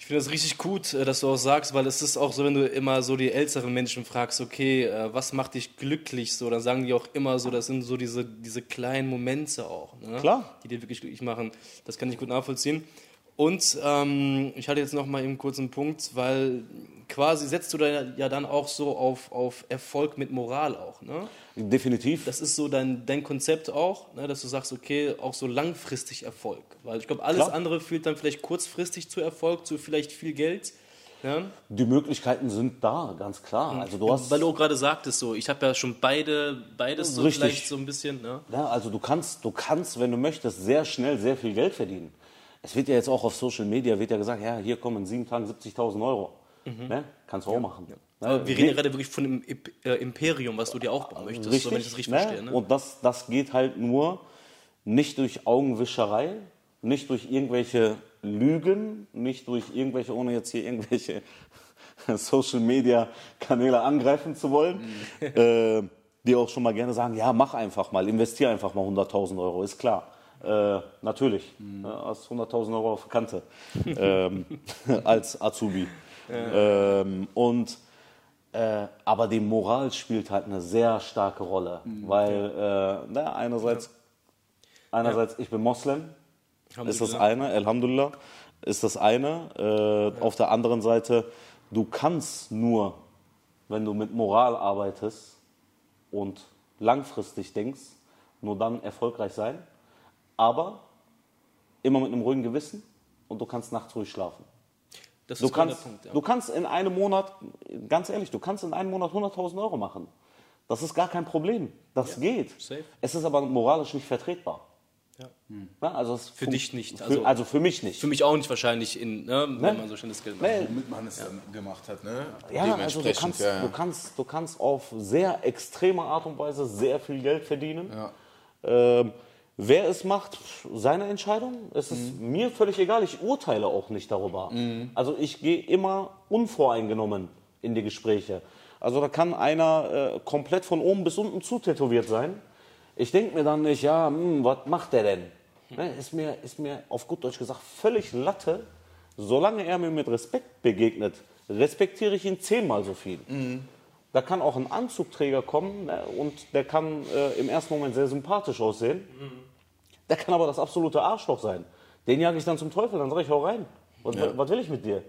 Ich finde das richtig gut, äh, dass du auch sagst, weil es ist auch so, wenn du immer so die älteren Menschen fragst, okay, äh, was macht dich glücklich so, dann sagen die auch immer so, das sind so diese, diese kleinen Momente auch, ne? Klar. die dir wirklich glücklich machen. Das kann ich gut nachvollziehen. Und ähm, ich hatte jetzt noch mal eben kurz einen Punkt, weil quasi setzt du da ja dann auch so auf, auf Erfolg mit Moral auch, ne? Definitiv. Das ist so dein, dein Konzept auch, ne, dass du sagst, okay, auch so langfristig Erfolg. Weil ich glaube, alles Klar. andere führt dann vielleicht kurzfristig zu Erfolg, zu vielleicht viel Geld. Ja? Die Möglichkeiten sind da, ganz klar. Also du hast, Weil du auch gerade sagtest, so, ich habe ja schon beide, beides so Richtig. vielleicht so ein bisschen. Ne? ja, also du kannst, du kannst, wenn du möchtest, sehr schnell sehr viel Geld verdienen. Es wird ja jetzt auch auf Social Media wird ja gesagt, ja, hier kommen in sieben Tagen 70.000 Euro. Ne? Kannst du auch machen. Ne? Aber wir reden ja gerade wirklich von dem äh, Imperium, was du dir aufbauen möchtest, so, wenn ich das richtig ne? verstehe. Ne? Und das, das geht halt nur nicht durch Augenwischerei, nicht durch irgendwelche Lügen, nicht durch irgendwelche, ohne jetzt hier irgendwelche Social Media Kanäle angreifen zu wollen, äh, die auch schon mal gerne sagen, ja, mach einfach mal, investier einfach mal 100.000 Euro, ist klar. Äh, natürlich, ja, hast 100.000 Euro auf Kante ähm, als Azubi. Ähm, und äh, aber die Moral spielt halt eine sehr starke Rolle, weil äh, na, einerseits, einerseits ich bin Moslem, ist das eine, Alhamdulillah, ist das eine. Äh, Auf der anderen Seite, du kannst nur, wenn du mit Moral arbeitest und langfristig denkst, nur dann erfolgreich sein, aber immer mit einem ruhigen Gewissen und du kannst nachts ruhig schlafen. Das Du ist genau kannst, der Punkt. Ja. du kannst in einem Monat, ganz ehrlich, du kannst in einem Monat 100.000 Euro machen. Das ist gar kein Problem. Das geht. safe. Es ist aber moralisch nicht vertretbar. Ja. Ja, also es Für dich nicht, Für, also- also, für mich nicht. Für mich auch nicht wahrscheinlich, in, ne, wenn man so schnelles Geld macht. Nee, Womit man es dann gemacht hat, ne? ja, also du kannst, ja, ja. Du, kannst, du kannst auf sehr extreme Art und Weise sehr viel Geld verdienen. Ja. Ähm, wer es macht, seine Entscheidung. Es ist Mhm. mir völlig egal. Ich urteile auch nicht darüber. Also ich gehe immer unvoreingenommen in die Gespräche. Also da kann einer äh, komplett von oben bis unten zutätowiert sein. Ich denke mir dann nicht, ja, hm, was macht der denn? Ne, ist, mir, ist mir auf gut Deutsch gesagt völlig Latte, solange er mir mit Respekt begegnet, respektiere ich ihn zehnmal so viel. Da kann auch ein Anzugträger kommen ne, und der kann äh, im ersten Moment sehr sympathisch aussehen. Der kann aber das absolute Arschloch sein. Den jage ich dann zum Teufel, dann sage ich, hau rein. Was, was will ich mit dir?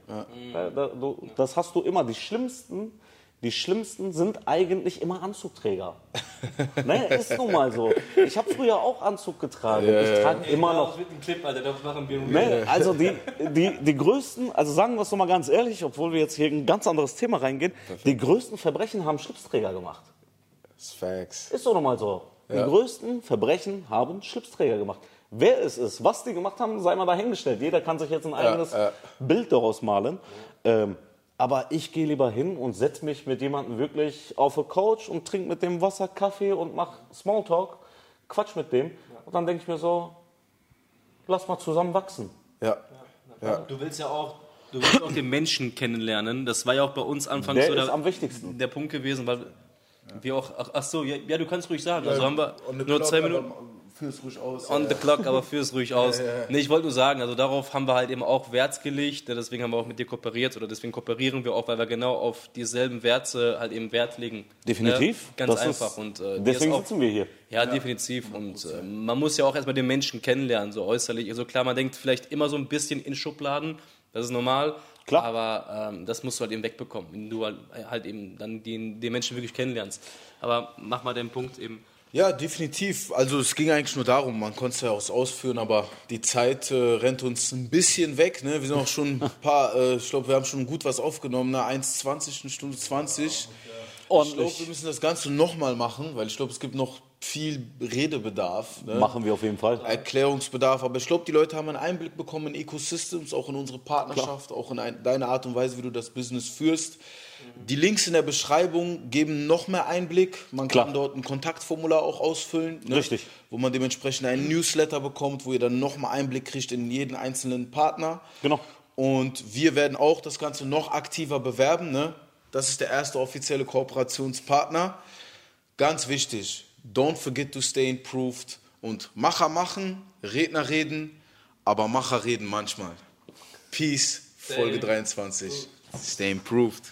Da, da, du, das hast du immer. Die schlimmsten, die schlimmsten sind eigentlich immer Anzugträger. ne, ist nun mal so. Ich habe früher auch Anzug getragen. ich trage immer noch. mit dem Clip, Alter, das machen wir Ne, also die, die, die größten, also sagen wir es doch mal ganz ehrlich, obwohl wir jetzt hier in ein ganz anderes Thema reingehen, die größten Verbrechen haben Schlipsträger gemacht. Das ist Facts. Ist doch nochmal so. Die Ja. größten Verbrechen haben Schlipsträger gemacht. Wer es ist, was die gemacht haben, sei mal dahingestellt. Jeder kann sich jetzt ein eigenes ja. Bild daraus malen. Ähm, aber ich gehe lieber hin und setze mich mit jemandem wirklich auf eine Couch und trinke mit dem Wasser, Kaffee und mach Smalltalk, quatsch mit dem. Und dann denke ich mir so, lass mal zusammen wachsen. Ja. Du willst ja auch, du willst auch den Menschen kennenlernen. Das war ja auch bei uns anfangs Der so ist der, am wichtigsten. der Punkt gewesen, weil wir auch, ach, ach so, ja, ja, du kannst ruhig sagen. Also haben wir On the nur clock, zwei aber Minuten. Führ's ruhig aus. On ja. the clock, aber führ's ruhig aus. Nee, ich wollte nur sagen, also darauf haben wir halt eben auch Wert gelegt, ne, deswegen haben wir auch mit dir kooperiert oder deswegen kooperieren wir auch, weil wir genau auf dieselben Werte halt eben Wert legen. Definitiv. Ne? Ganz Das ist- einfach. und, äh, Deswegen ist auch, sitzen wir hier. ja, definitiv. Und äh, man muss ja auch erstmal den Menschen kennenlernen, so äußerlich. Also klar, man denkt vielleicht immer so ein bisschen in Schubladen, das ist normal. Klar. Aber ähm, das musst du halt eben wegbekommen, wenn du halt, halt eben dann den, den Menschen wirklich kennenlernst. Aber mach mal den Punkt eben. Ja, definitiv. Also es ging eigentlich nur darum, man konnte es ja auch ausführen, aber die Zeit äh, rennt uns ein bisschen weg. Ne? Wir sind auch schon ein paar, äh, ich glaube, wir haben schon gut was aufgenommen, ne? 1,20, eine Stunde 20. Ich glaube, wir müssen das Ganze nochmal machen, weil ich glaube, es gibt noch viel Redebedarf. Ne? Machen wir auf jeden Fall. Erklärungsbedarf, aber ich glaube, die Leute haben einen Einblick bekommen in Ecosystems, auch in unsere Partnerschaft, auch in ein, deine Art und Weise, wie du das Business führst. Die Links in der Beschreibung geben noch mehr Einblick. Man Klar. kann dort ein Kontaktformular auch ausfüllen, ne? Richtig. wo man dementsprechend einen Newsletter bekommt, wo ihr dann noch mal Einblick kriegt in jeden einzelnen Partner. Genau. Und wir werden auch das Ganze noch aktiver bewerben. Ne? Das ist der erste offizielle Kooperationspartner. Ganz wichtig, don't forget to stay improved. Und Macher machen, Redner reden, aber Macher reden manchmal. Peace, Folge 23. Stay improved.